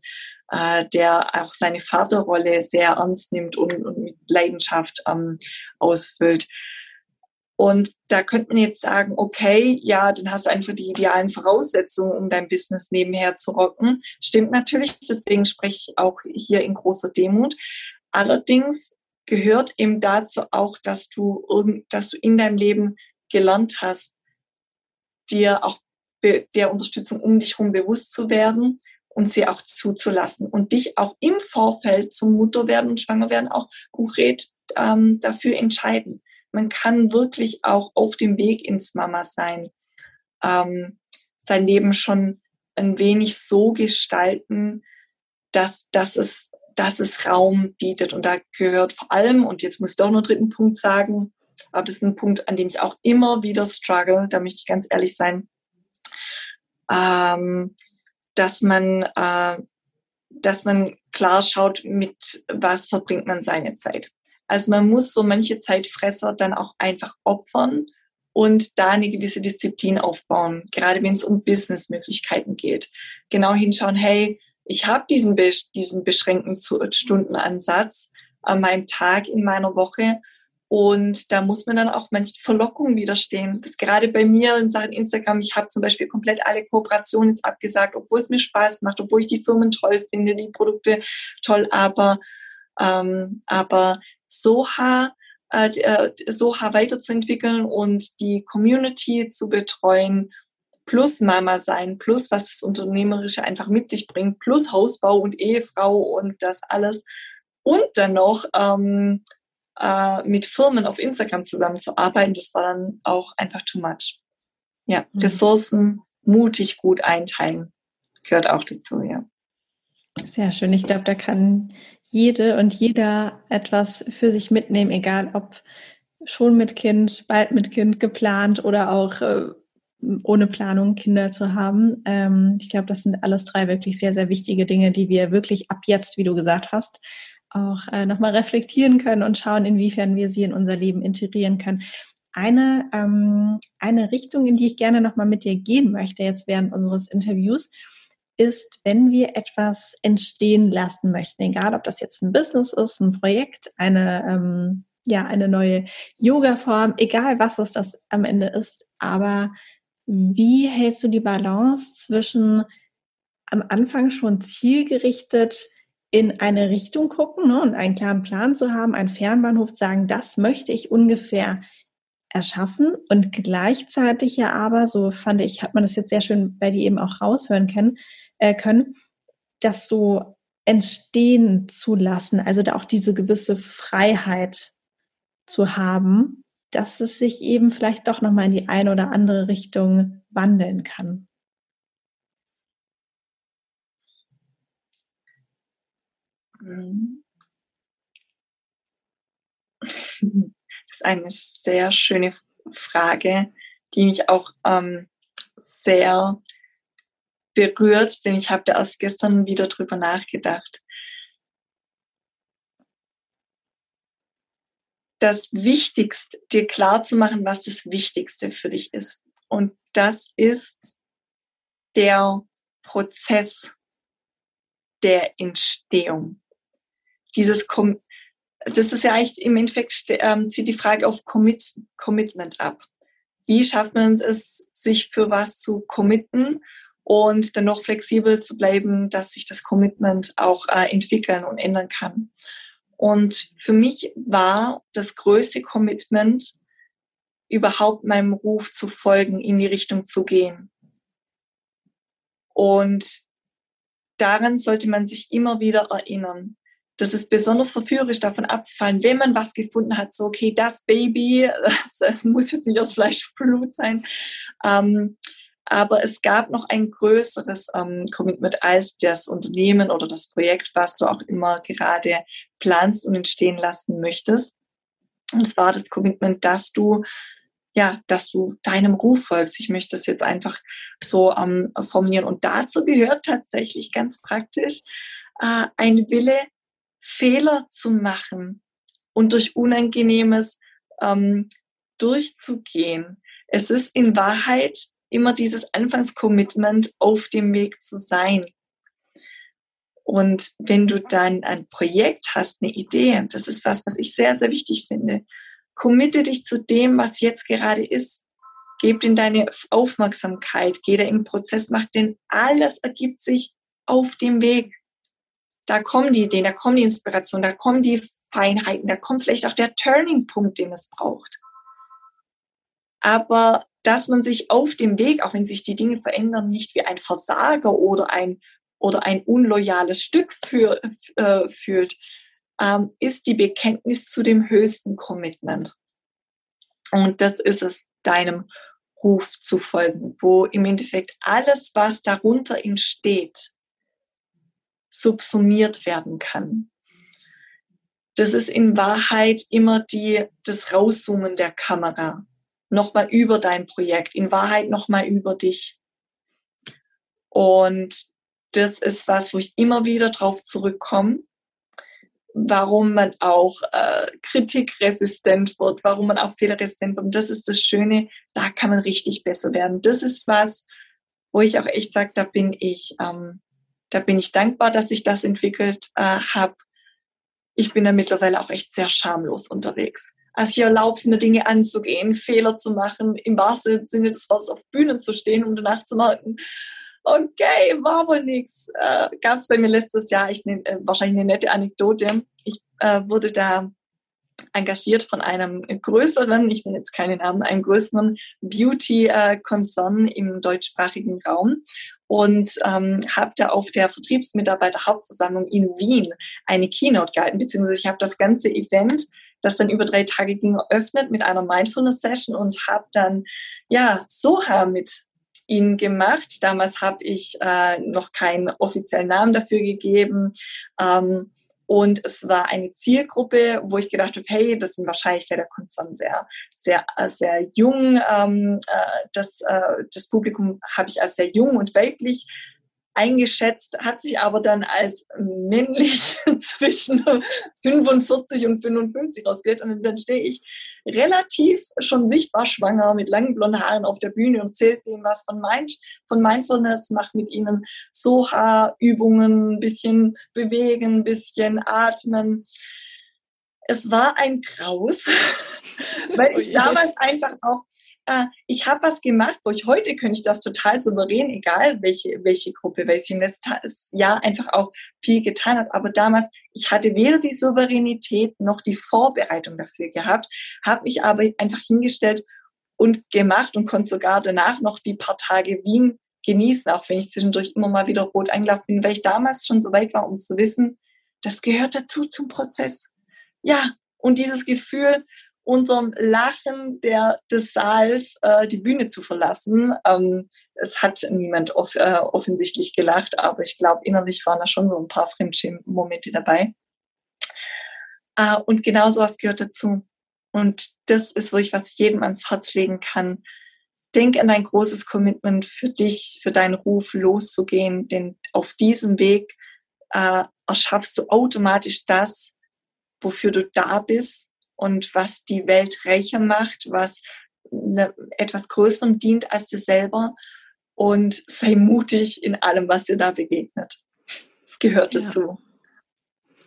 äh, der auch seine Vaterrolle sehr ernst nimmt und, und mit Leidenschaft ähm, ausfüllt. Und da könnte man jetzt sagen, okay, ja, dann hast du einfach die idealen Voraussetzungen, um dein Business nebenher zu rocken. Stimmt natürlich, deswegen spreche ich auch hier in großer Demut. Allerdings gehört eben dazu auch, dass du, dass du in deinem Leben gelernt hast, dir auch der Unterstützung um dich herum bewusst zu werden und sie auch zuzulassen und dich auch im Vorfeld zum Mutter werden und Schwanger werden auch konkret ähm, dafür entscheiden. Man kann wirklich auch auf dem Weg ins Mama sein, ähm, sein Leben schon ein wenig so gestalten, dass, dass es dass es Raum bietet. Und da gehört vor allem, und jetzt muss ich doch noch einen dritten Punkt sagen, aber das ist ein Punkt, an dem ich auch immer wieder struggle, da möchte ich ganz ehrlich sein, ähm, dass man, äh, dass man klar schaut, mit was verbringt man seine Zeit. Also man muss so manche Zeitfresser dann auch einfach opfern und da eine gewisse Disziplin aufbauen, gerade wenn es um Businessmöglichkeiten geht. Genau hinschauen, hey, ich habe diesen, diesen beschränkten Stundenansatz an meinem Tag in meiner Woche. Und da muss man dann auch manchen Verlockungen widerstehen. Das gerade bei mir in Sachen Instagram, ich habe zum Beispiel komplett alle Kooperationen jetzt abgesagt, obwohl es mir Spaß macht, obwohl ich die Firmen toll finde, die Produkte toll, aber, ähm, aber Soha, äh, äh Soha weiterzuentwickeln und die Community zu betreuen plus Mama sein, plus was das Unternehmerische einfach mit sich bringt, plus Hausbau und Ehefrau und das alles. Und dann noch ähm, äh, mit Firmen auf Instagram zusammenzuarbeiten, das war dann auch einfach too much. Ja, mhm. Ressourcen mutig gut einteilen gehört auch dazu, ja. Sehr schön. Ich glaube, da kann jede und jeder etwas für sich mitnehmen, egal ob schon mit Kind, bald mit Kind geplant oder auch äh, ohne Planung Kinder zu haben. Ähm, ich glaube, das sind alles drei wirklich sehr, sehr wichtige Dinge, die wir wirklich ab jetzt, wie du gesagt hast, auch äh, nochmal reflektieren können und schauen, inwiefern wir sie in unser Leben integrieren können. Eine, ähm, eine Richtung, in die ich gerne nochmal mit dir gehen möchte, jetzt während unseres Interviews, ist, wenn wir etwas entstehen lassen möchten, egal ob das jetzt ein Business ist, ein Projekt, eine, ähm, ja, eine neue Yoga-Form, egal was es das am Ende ist, aber wie hältst du die Balance zwischen am Anfang schon zielgerichtet in eine Richtung gucken ne, und einen klaren Plan zu haben, einen Fernbahnhof sagen, das möchte ich ungefähr erschaffen und gleichzeitig ja aber, so fand ich, hat man das jetzt sehr schön bei dir eben auch raushören können, äh, können, das so entstehen zu lassen, also da auch diese gewisse Freiheit zu haben, dass es sich eben vielleicht doch nochmal in die eine oder andere Richtung wandeln kann. Das ist eine sehr schöne Frage, die mich auch ähm, sehr berührt, denn ich habe da erst gestern wieder drüber nachgedacht. das Wichtigste, dir klar zu machen, was das Wichtigste für dich ist. Und das ist der Prozess der Entstehung. Dieses Kom das ist ja eigentlich im Endeffekt ähm, zieht die Frage auf Commit Commitment ab. Wie schafft man es, sich für was zu committen und dann noch flexibel zu bleiben, dass sich das Commitment auch äh, entwickeln und ändern kann? Und für mich war das größte Commitment, überhaupt meinem Ruf zu folgen, in die Richtung zu gehen. Und daran sollte man sich immer wieder erinnern. Das ist besonders verführerisch, davon abzufallen, wenn man was gefunden hat, so, okay, das Baby, das muss jetzt nicht aus Fleisch und Blut sein. Ähm, Aber es gab noch ein größeres ähm, Commitment als das Unternehmen oder das Projekt, was du auch immer gerade planst und entstehen lassen möchtest. Und es war das Commitment, dass du ja, dass du deinem Ruf folgst. Ich möchte das jetzt einfach so ähm, formulieren. Und dazu gehört tatsächlich ganz praktisch äh, ein Wille, Fehler zu machen und durch Unangenehmes ähm, durchzugehen. Es ist in Wahrheit immer dieses Anfangscommitment, auf dem Weg zu sein. Und wenn du dann ein Projekt hast, eine Idee, das ist was, was ich sehr, sehr wichtig finde, committe dich zu dem, was jetzt gerade ist. Gib in deine Aufmerksamkeit, geh da den Prozess, mach denn alles ergibt sich auf dem Weg. Da kommen die Ideen, da kommen die Inspirationen, da kommen die Feinheiten, da kommt vielleicht auch der Turning-Punkt, den es braucht. Aber dass man sich auf dem Weg, auch wenn sich die Dinge verändern, nicht wie ein Versager oder ein, oder ein unloyales Stück für, äh, fühlt, ähm, ist die Bekenntnis zu dem höchsten Commitment. Und das ist es, deinem Ruf zu folgen, wo im Endeffekt alles, was darunter entsteht, subsumiert werden kann. Das ist in Wahrheit immer die, das Rauszoomen der Kamera. Nochmal über dein Projekt, in Wahrheit nochmal über dich. Und das ist was, wo ich immer wieder drauf zurückkomme, warum man auch äh, kritikresistent wird, warum man auch fehlerresistent wird. Und das ist das Schöne, da kann man richtig besser werden. Das ist was, wo ich auch echt sage, da bin ich, ähm, da bin ich dankbar, dass ich das entwickelt äh, habe. Ich bin da mittlerweile auch echt sehr schamlos unterwegs. Also ich erlaube es mir, Dinge anzugehen, Fehler zu machen, im wahrsten Sinne des Wortes auf Bühnen zu stehen, um danach zu merken, okay, war wohl nichts. Äh, Gab es bei mir letztes Jahr, ich äh, wahrscheinlich eine nette Anekdote. Ich äh, wurde da engagiert von einem größeren, ich nenne jetzt keinen Namen, einem größeren Beauty-Konzern im deutschsprachigen Raum und ähm, habe da auf der Vertriebsmitarbeiter-Hauptversammlung in Wien eine Keynote gehalten, beziehungsweise ich habe das ganze Event, das dann über drei Tage ging, eröffnet mit einer Mindfulness-Session und habe dann ja Soha mit ihn gemacht. Damals habe ich äh, noch keinen offiziellen Namen dafür gegeben. Ähm, und es war eine Zielgruppe, wo ich gedacht habe, hey, das sind wahrscheinlich wäre der Konzern sehr, sehr, äh, sehr jung. Ähm, äh, das, äh, das Publikum habe ich als sehr jung und weiblich eingeschätzt, hat sich aber dann als männlich zwischen 45 und 55 ausgestellt. Und dann stehe ich relativ schon sichtbar schwanger mit langen blonden Haaren auf der Bühne und zählt dem was von, Mind, von Mindfulness, mache mit ihnen Soha-Übungen, ein bisschen bewegen, ein bisschen atmen. Es war ein Graus, weil ich oh damals einfach auch äh, ich habe was gemacht, wo ich heute könnte ich das total souverän, egal welche, welche Gruppe, letzten Jahr einfach auch viel getan habe. Aber damals, ich hatte weder die Souveränität noch die Vorbereitung dafür gehabt, habe mich aber einfach hingestellt und gemacht und konnte sogar danach noch die paar Tage Wien genießen, auch wenn ich zwischendurch immer mal wieder rot eingelaufen bin, weil ich damals schon so weit war, um zu wissen, das gehört dazu zum Prozess. Ja, und dieses Gefühl, unserem Lachen der, des Saals äh, die Bühne zu verlassen. Ähm, es hat niemand off, äh, offensichtlich gelacht, aber ich glaube, innerlich waren da schon so ein paar Fremdschirm-Momente dabei. Äh, und genau sowas gehört dazu. Und das ist wirklich, was ich jedem ans Herz legen kann. Denk an ein großes Commitment für dich, für deinen Ruf loszugehen, denn auf diesem Weg äh, erschaffst du automatisch das, wofür du da bist und was die Welt reicher macht, was ne, etwas Größerem dient als dir selber und sei mutig in allem, was dir da begegnet. Es gehört ja. dazu.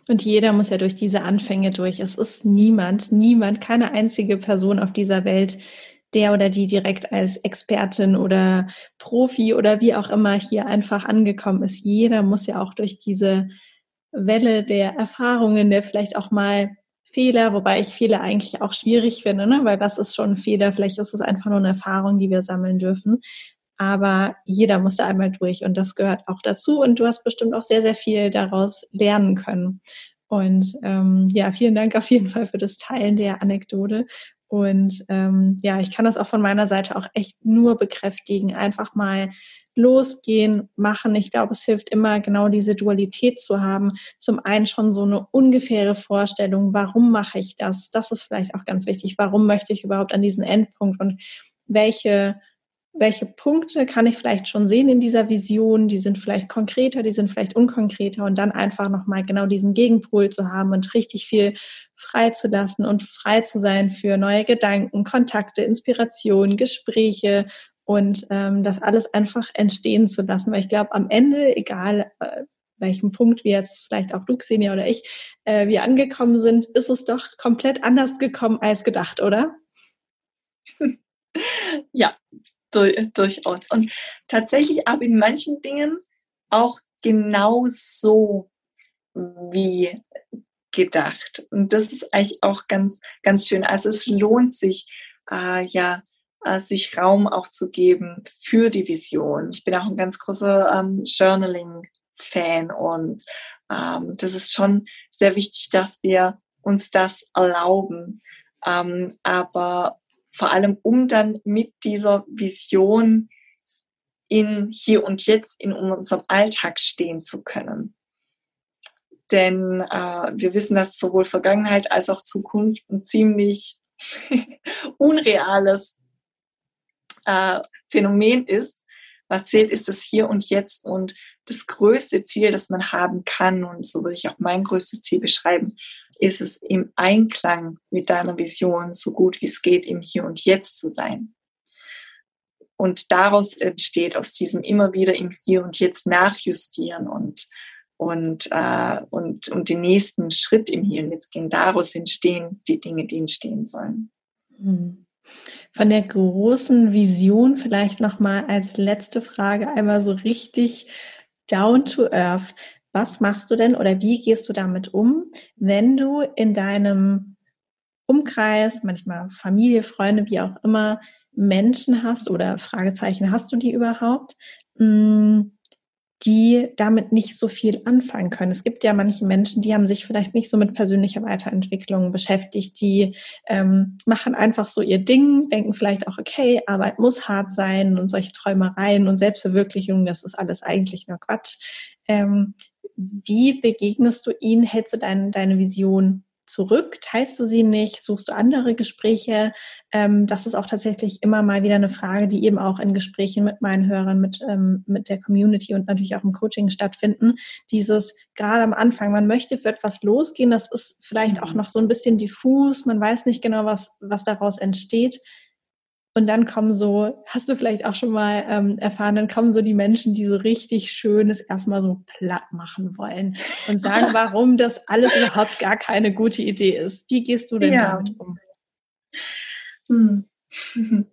Und jeder muss ja durch diese Anfänge durch. Es ist niemand, niemand, keine einzige Person auf dieser Welt, der oder die direkt als Expertin oder Profi oder wie auch immer hier einfach angekommen ist. Jeder muss ja auch durch diese Welle der Erfahrungen, der vielleicht auch mal Fehler, wobei ich Fehler eigentlich auch schwierig finde, ne? weil was ist schon ein Fehler? Vielleicht ist es einfach nur eine Erfahrung, die wir sammeln dürfen. Aber jeder muss da einmal durch und das gehört auch dazu und du hast bestimmt auch sehr, sehr viel daraus lernen können. Und ähm, ja, vielen Dank auf jeden Fall für das Teilen der Anekdote. Und ähm, ja, ich kann das auch von meiner Seite auch echt nur bekräftigen. Einfach mal losgehen, machen. Ich glaube, es hilft immer, genau diese Dualität zu haben. Zum einen schon so eine ungefähre Vorstellung, warum mache ich das? Das ist vielleicht auch ganz wichtig. Warum möchte ich überhaupt an diesen Endpunkt und welche welche Punkte kann ich vielleicht schon sehen in dieser Vision, die sind vielleicht konkreter, die sind vielleicht unkonkreter und dann einfach nochmal genau diesen Gegenpol zu haben und richtig viel frei zu lassen und frei zu sein für neue Gedanken, Kontakte, Inspiration, Gespräche und ähm, das alles einfach entstehen zu lassen, weil ich glaube, am Ende, egal äh, welchem Punkt wir jetzt vielleicht auch du, Xenia oder ich, äh, wir angekommen sind, ist es doch komplett anders gekommen als gedacht, oder? Ja, durchaus. Und tatsächlich aber in manchen Dingen auch genau so wie gedacht. Und das ist eigentlich auch ganz, ganz schön. Also es lohnt sich, äh, ja, sich Raum auch zu geben für die Vision. Ich bin auch ein ganz großer ähm, Journaling-Fan und ähm, das ist schon sehr wichtig, dass wir uns das erlauben. Ähm, aber vor allem um dann mit dieser Vision in hier und jetzt in unserem Alltag stehen zu können. Denn äh, wir wissen, dass sowohl Vergangenheit als auch Zukunft ein ziemlich unreales äh, Phänomen ist. Was zählt, ist das Hier und Jetzt und das größte Ziel, das man haben kann. Und so würde ich auch mein größtes Ziel beschreiben, ist es im Einklang mit deiner Vision, so gut wie es geht, im Hier und Jetzt zu sein. Und daraus entsteht aus diesem immer wieder im Hier und Jetzt nachjustieren und, und, äh, und, und den nächsten Schritt im Hier und Jetzt gehen. Daraus entstehen die Dinge, die entstehen sollen. Von der großen Vision vielleicht nochmal als letzte Frage einmal so richtig down to earth. Was machst du denn oder wie gehst du damit um, wenn du in deinem Umkreis, manchmal Familie, Freunde, wie auch immer, Menschen hast oder Fragezeichen, hast du die überhaupt, hm, die damit nicht so viel anfangen können. Es gibt ja manche Menschen, die haben sich vielleicht nicht so mit persönlicher Weiterentwicklung beschäftigt, die ähm, machen einfach so ihr Ding, denken vielleicht auch, okay, Arbeit muss hart sein und solche Träumereien und Selbstverwirklichung, das ist alles eigentlich nur Quatsch. Ähm, wie begegnest du ihnen? Hältst du dein, deine Vision zurück? Teilst du sie nicht? Suchst du andere Gespräche? Ähm, das ist auch tatsächlich immer mal wieder eine Frage, die eben auch in Gesprächen mit meinen Hörern, mit, ähm, mit der Community und natürlich auch im Coaching stattfinden. Dieses gerade am Anfang, man möchte für etwas losgehen, das ist vielleicht auch mhm. noch so ein bisschen diffus, man weiß nicht genau, was, was daraus entsteht. Und dann kommen so, hast du vielleicht auch schon mal ähm, erfahren, dann kommen so die Menschen, die so richtig schönes erstmal so platt machen wollen und sagen, warum das alles überhaupt gar keine gute Idee ist. Wie gehst du denn ja. damit um? Hm.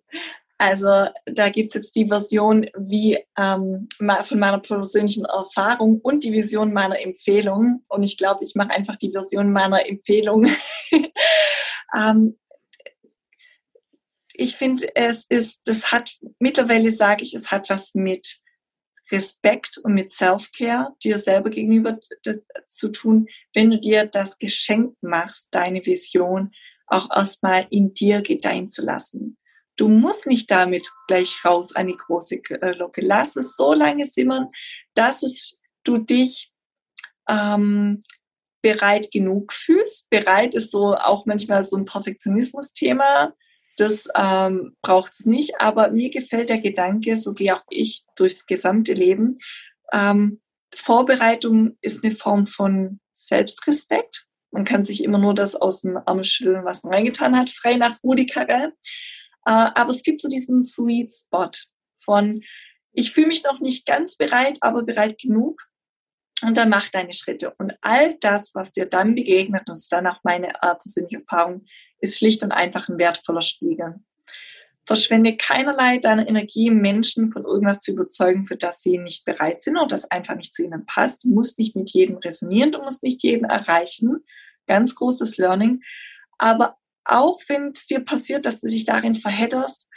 Also da gibt's jetzt die Version wie ähm, von meiner persönlichen Erfahrung und die Vision meiner Empfehlung. Und ich glaube, ich mache einfach die Version meiner Empfehlung. ähm, ich finde, es ist, das hat, mittlerweile sage ich, es hat was mit Respekt und mit Self-Care dir selber gegenüber zu tun, wenn du dir das Geschenk machst, deine Vision auch erstmal in dir gedeihen zu lassen. Du musst nicht damit gleich raus eine große Glocke. Lass es so lange simmern, dass es, du dich ähm, bereit genug fühlst. Bereit ist so auch manchmal so ein Perfektionismus-Thema das ähm, braucht es nicht, aber mir gefällt der Gedanke, so gehe auch ich durchs gesamte Leben. Ähm, Vorbereitung ist eine Form von Selbstrespekt. Man kann sich immer nur das aus dem Arm schütteln, was man reingetan hat, frei nach Rudi Carell. Äh, aber es gibt so diesen Sweet Spot von, ich fühle mich noch nicht ganz bereit, aber bereit genug. Und dann mach deine Schritte. Und all das, was dir dann begegnet, das ist dann auch meine äh, persönliche Erfahrung, ist schlicht und einfach ein wertvoller Spiegel. Verschwende keinerlei deiner Energie, Menschen von irgendwas zu überzeugen, für das sie nicht bereit sind oder das einfach nicht zu ihnen passt. Du musst nicht mit jedem resonieren, du musst nicht jeden erreichen. Ganz großes Learning. Aber auch wenn es dir passiert, dass du dich darin verhedderst,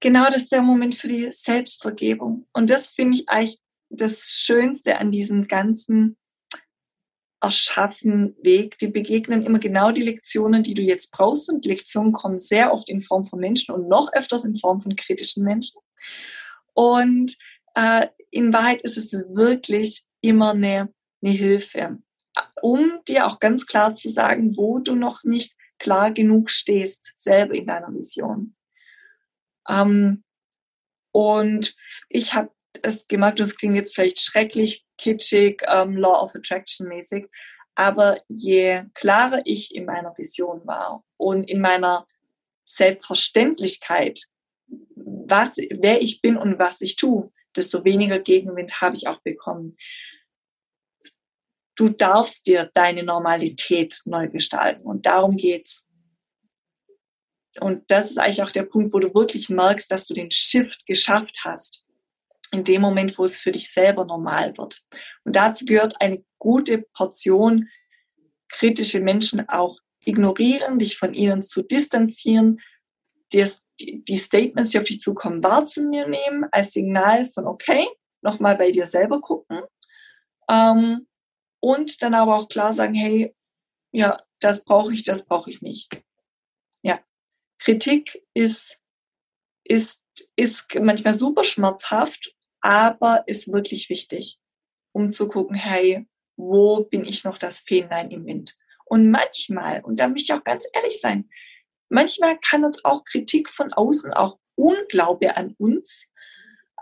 genau das ist der Moment für die Selbstvergebung. Und das finde ich eigentlich das Schönste an diesem ganzen erschaffen Weg. Die begegnen immer genau die Lektionen, die du jetzt brauchst. Und die Lektionen kommen sehr oft in Form von Menschen und noch öfters in Form von kritischen Menschen. Und äh, in Wahrheit ist es wirklich immer eine, eine Hilfe, um dir auch ganz klar zu sagen, wo du noch nicht klar genug stehst, selber in deiner Vision. Ähm, und ich habe es gemerkt, das klingt jetzt vielleicht schrecklich kitschig, ähm, Law of Attraction mäßig, aber je klarer ich in meiner Vision war und in meiner Selbstverständlichkeit, was, wer ich bin und was ich tue, desto weniger Gegenwind habe ich auch bekommen. Du darfst dir deine Normalität neu gestalten und darum geht's. Und das ist eigentlich auch der Punkt, wo du wirklich merkst, dass du den Shift geschafft hast. In dem Moment, wo es für dich selber normal wird. Und dazu gehört eine gute Portion kritische Menschen auch ignorieren, dich von ihnen zu distanzieren, die, Statements, die auf dich zukommen, wahrzunehmen als Signal von, okay, nochmal bei dir selber gucken. Ähm, und dann aber auch klar sagen, hey, ja, das brauche ich, das brauche ich nicht. Ja, Kritik ist, ist, ist manchmal super schmerzhaft, aber ist wirklich wichtig, um zu gucken, hey, wo bin ich noch das Fähnlein im Wind? Und manchmal, und da möchte ich auch ganz ehrlich sein, manchmal kann uns auch Kritik von außen, auch Unglaube an uns,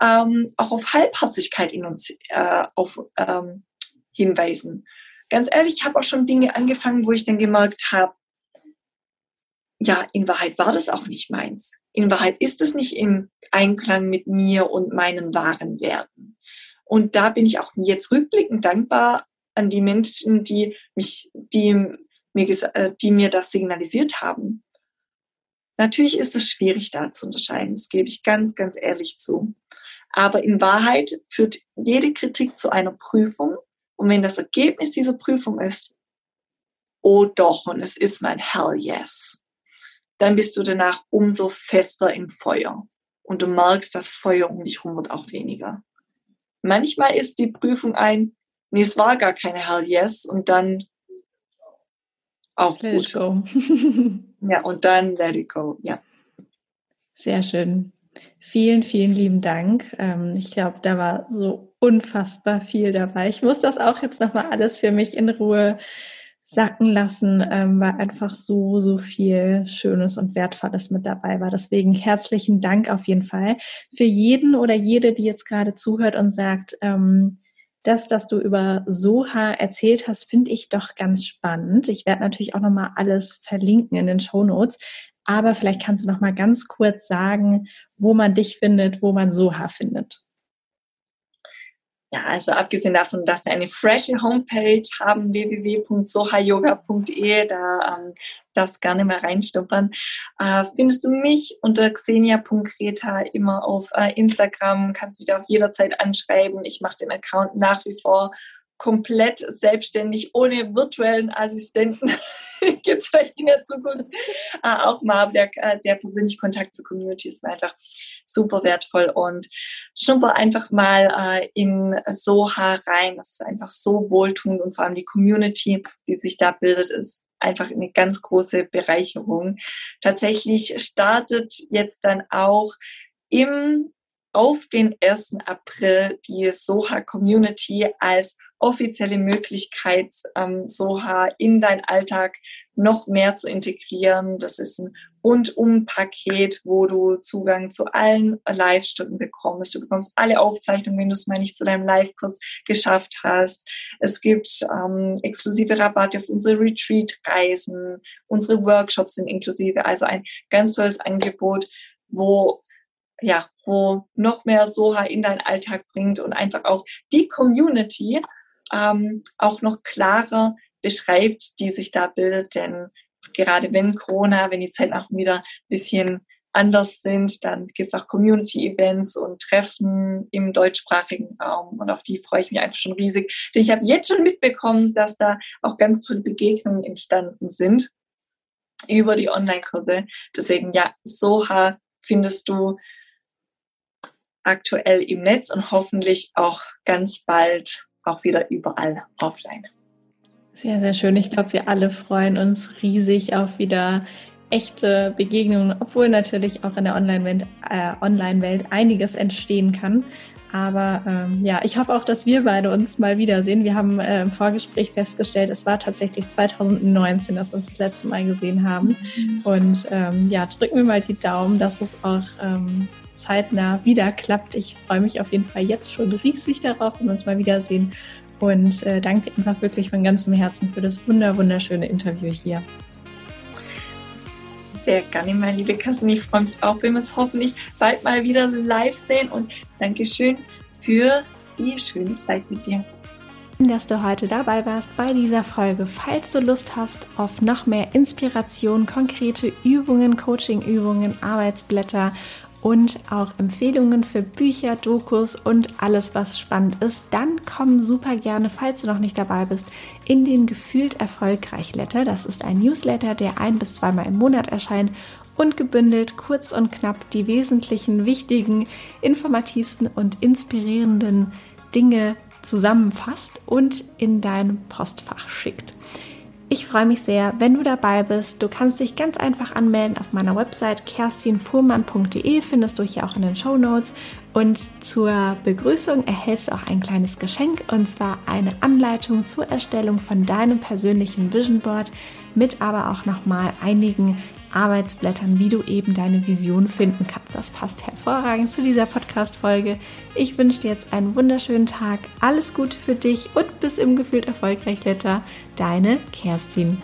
ähm, auch auf Halbherzigkeit in uns äh, auf, ähm, hinweisen. Ganz ehrlich, ich habe auch schon Dinge angefangen, wo ich dann gemerkt habe, ja, in Wahrheit war das auch nicht meins. In Wahrheit ist es nicht im Einklang mit mir und meinen wahren Werten. Und da bin ich auch jetzt rückblickend dankbar an die Menschen, die mich, die mir, äh, die mir das signalisiert haben. Natürlich ist es schwierig da zu unterscheiden, das gebe ich ganz, ganz ehrlich zu. Aber in Wahrheit führt jede Kritik zu einer Prüfung. Und wenn das Ergebnis dieser Prüfung ist, oh doch, und es ist mein Hell yes, dann bist du danach umso fester im Feuer. Und du merkst, das Feuer um dich herum wird auch weniger. Manchmal ist die Prüfung ein, nee, es war gar keine Hell yes, und dann auch let gut. Go. ja, und dann let it go, ja. Sehr schön. Vielen, vielen lieben Dank. Ähm, ich glaube, da war so unfassbar viel dabei. Ich muss das auch jetzt nochmal alles für mich in Ruhe sacken lassen, ähm, weil einfach so, so viel Schönes und Wertvolles mit dabei war. Deswegen herzlichen Dank auf jeden Fall für jeden oder jede, die jetzt gerade zuhört und sagt, ähm, das, das du über Soha erzählt hast, finde ich doch ganz spannend. Ich werde natürlich auch nochmal alles verlinken in den Show Notes. Aber vielleicht kannst du noch mal ganz kurz sagen, wo man dich findet, wo man Soha findet. Ja, also abgesehen davon, dass wir eine frische Homepage haben, www.sohayoga.de, da ähm, darfst gerne mal reinstuppern, äh, findest du mich unter xenia.greta immer auf äh, Instagram, kannst mich da auch jederzeit anschreiben. Ich mache den Account nach wie vor komplett selbstständig, ohne virtuellen Assistenten. Gibt es vielleicht in der Zukunft äh, auch mal. Der, äh, der persönliche Kontakt zur Community ist mir einfach super wertvoll und schnupper einfach mal äh, in Soha rein. Das ist einfach so wohltuend und vor allem die Community, die sich da bildet, ist einfach eine ganz große Bereicherung. Tatsächlich startet jetzt dann auch im auf den 1. April die Soha Community als offizielle Möglichkeit, ähm, Soha in dein Alltag noch mehr zu integrieren. Das ist ein Rundum-Paket, wo du Zugang zu allen Live-Stunden bekommst. Du bekommst alle Aufzeichnungen, wenn du es mal nicht zu deinem Live-Kurs geschafft hast. Es gibt ähm, exklusive Rabatte auf unsere Retreat-Reisen. Unsere Workshops sind inklusive. Also ein ganz tolles Angebot, wo ja, wo noch mehr Soha in deinen Alltag bringt und einfach auch die Community ähm, auch noch klarer beschreibt, die sich da bildet. Denn gerade wenn Corona, wenn die Zeiten auch wieder ein bisschen anders sind, dann gibt es auch Community-Events und Treffen im deutschsprachigen Raum und auf die freue ich mich einfach schon riesig. Denn ich habe jetzt schon mitbekommen, dass da auch ganz tolle Begegnungen entstanden sind über die Online-Kurse. Deswegen ja, Soha findest du aktuell im Netz und hoffentlich auch ganz bald auch wieder überall offline. Sehr, sehr schön. Ich glaube, wir alle freuen uns riesig auf wieder echte Begegnungen, obwohl natürlich auch in der Online-Welt äh, Online einiges entstehen kann. Aber ähm, ja, ich hoffe auch, dass wir beide uns mal wiedersehen. Wir haben äh, im Vorgespräch festgestellt, es war tatsächlich 2019, dass wir uns das letzte Mal gesehen haben. Mhm. Und ähm, ja, drücken wir mal die Daumen, dass es auch ähm, zeitnah wieder klappt. Ich freue mich auf jeden Fall jetzt schon riesig darauf, wenn wir uns mal wiedersehen und äh, danke einfach wirklich von ganzem Herzen für das wunder wunderschöne Interview hier. Sehr gerne, meine liebe Kassen. Ich freue mich auch, wenn wir uns hoffentlich bald mal wieder live sehen und Dankeschön für die schöne Zeit mit dir. Dass du heute dabei warst bei dieser Folge. Falls du Lust hast auf noch mehr Inspiration, konkrete Übungen, Coaching-Übungen, Arbeitsblätter und auch Empfehlungen für Bücher, Dokus und alles, was spannend ist, dann komm super gerne, falls du noch nicht dabei bist, in den Gefühlt Erfolgreich Letter. Das ist ein Newsletter, der ein bis zweimal im Monat erscheint und gebündelt kurz und knapp die wesentlichen, wichtigen, informativsten und inspirierenden Dinge zusammenfasst und in dein Postfach schickt. Ich freue mich sehr, wenn du dabei bist. Du kannst dich ganz einfach anmelden auf meiner Website kerstinfuhrmann.de, findest du hier auch in den Show Notes. Und zur Begrüßung erhältst du auch ein kleines Geschenk und zwar eine Anleitung zur Erstellung von deinem persönlichen Vision Board mit aber auch nochmal einigen Arbeitsblättern, wie du eben deine Vision finden kannst. Das passt hervorragend zu dieser Podcast-Folge. Ich wünsche dir jetzt einen wunderschönen Tag. Alles Gute für dich und bis im gefühlt erfolgreich Letter. Deine Kerstin.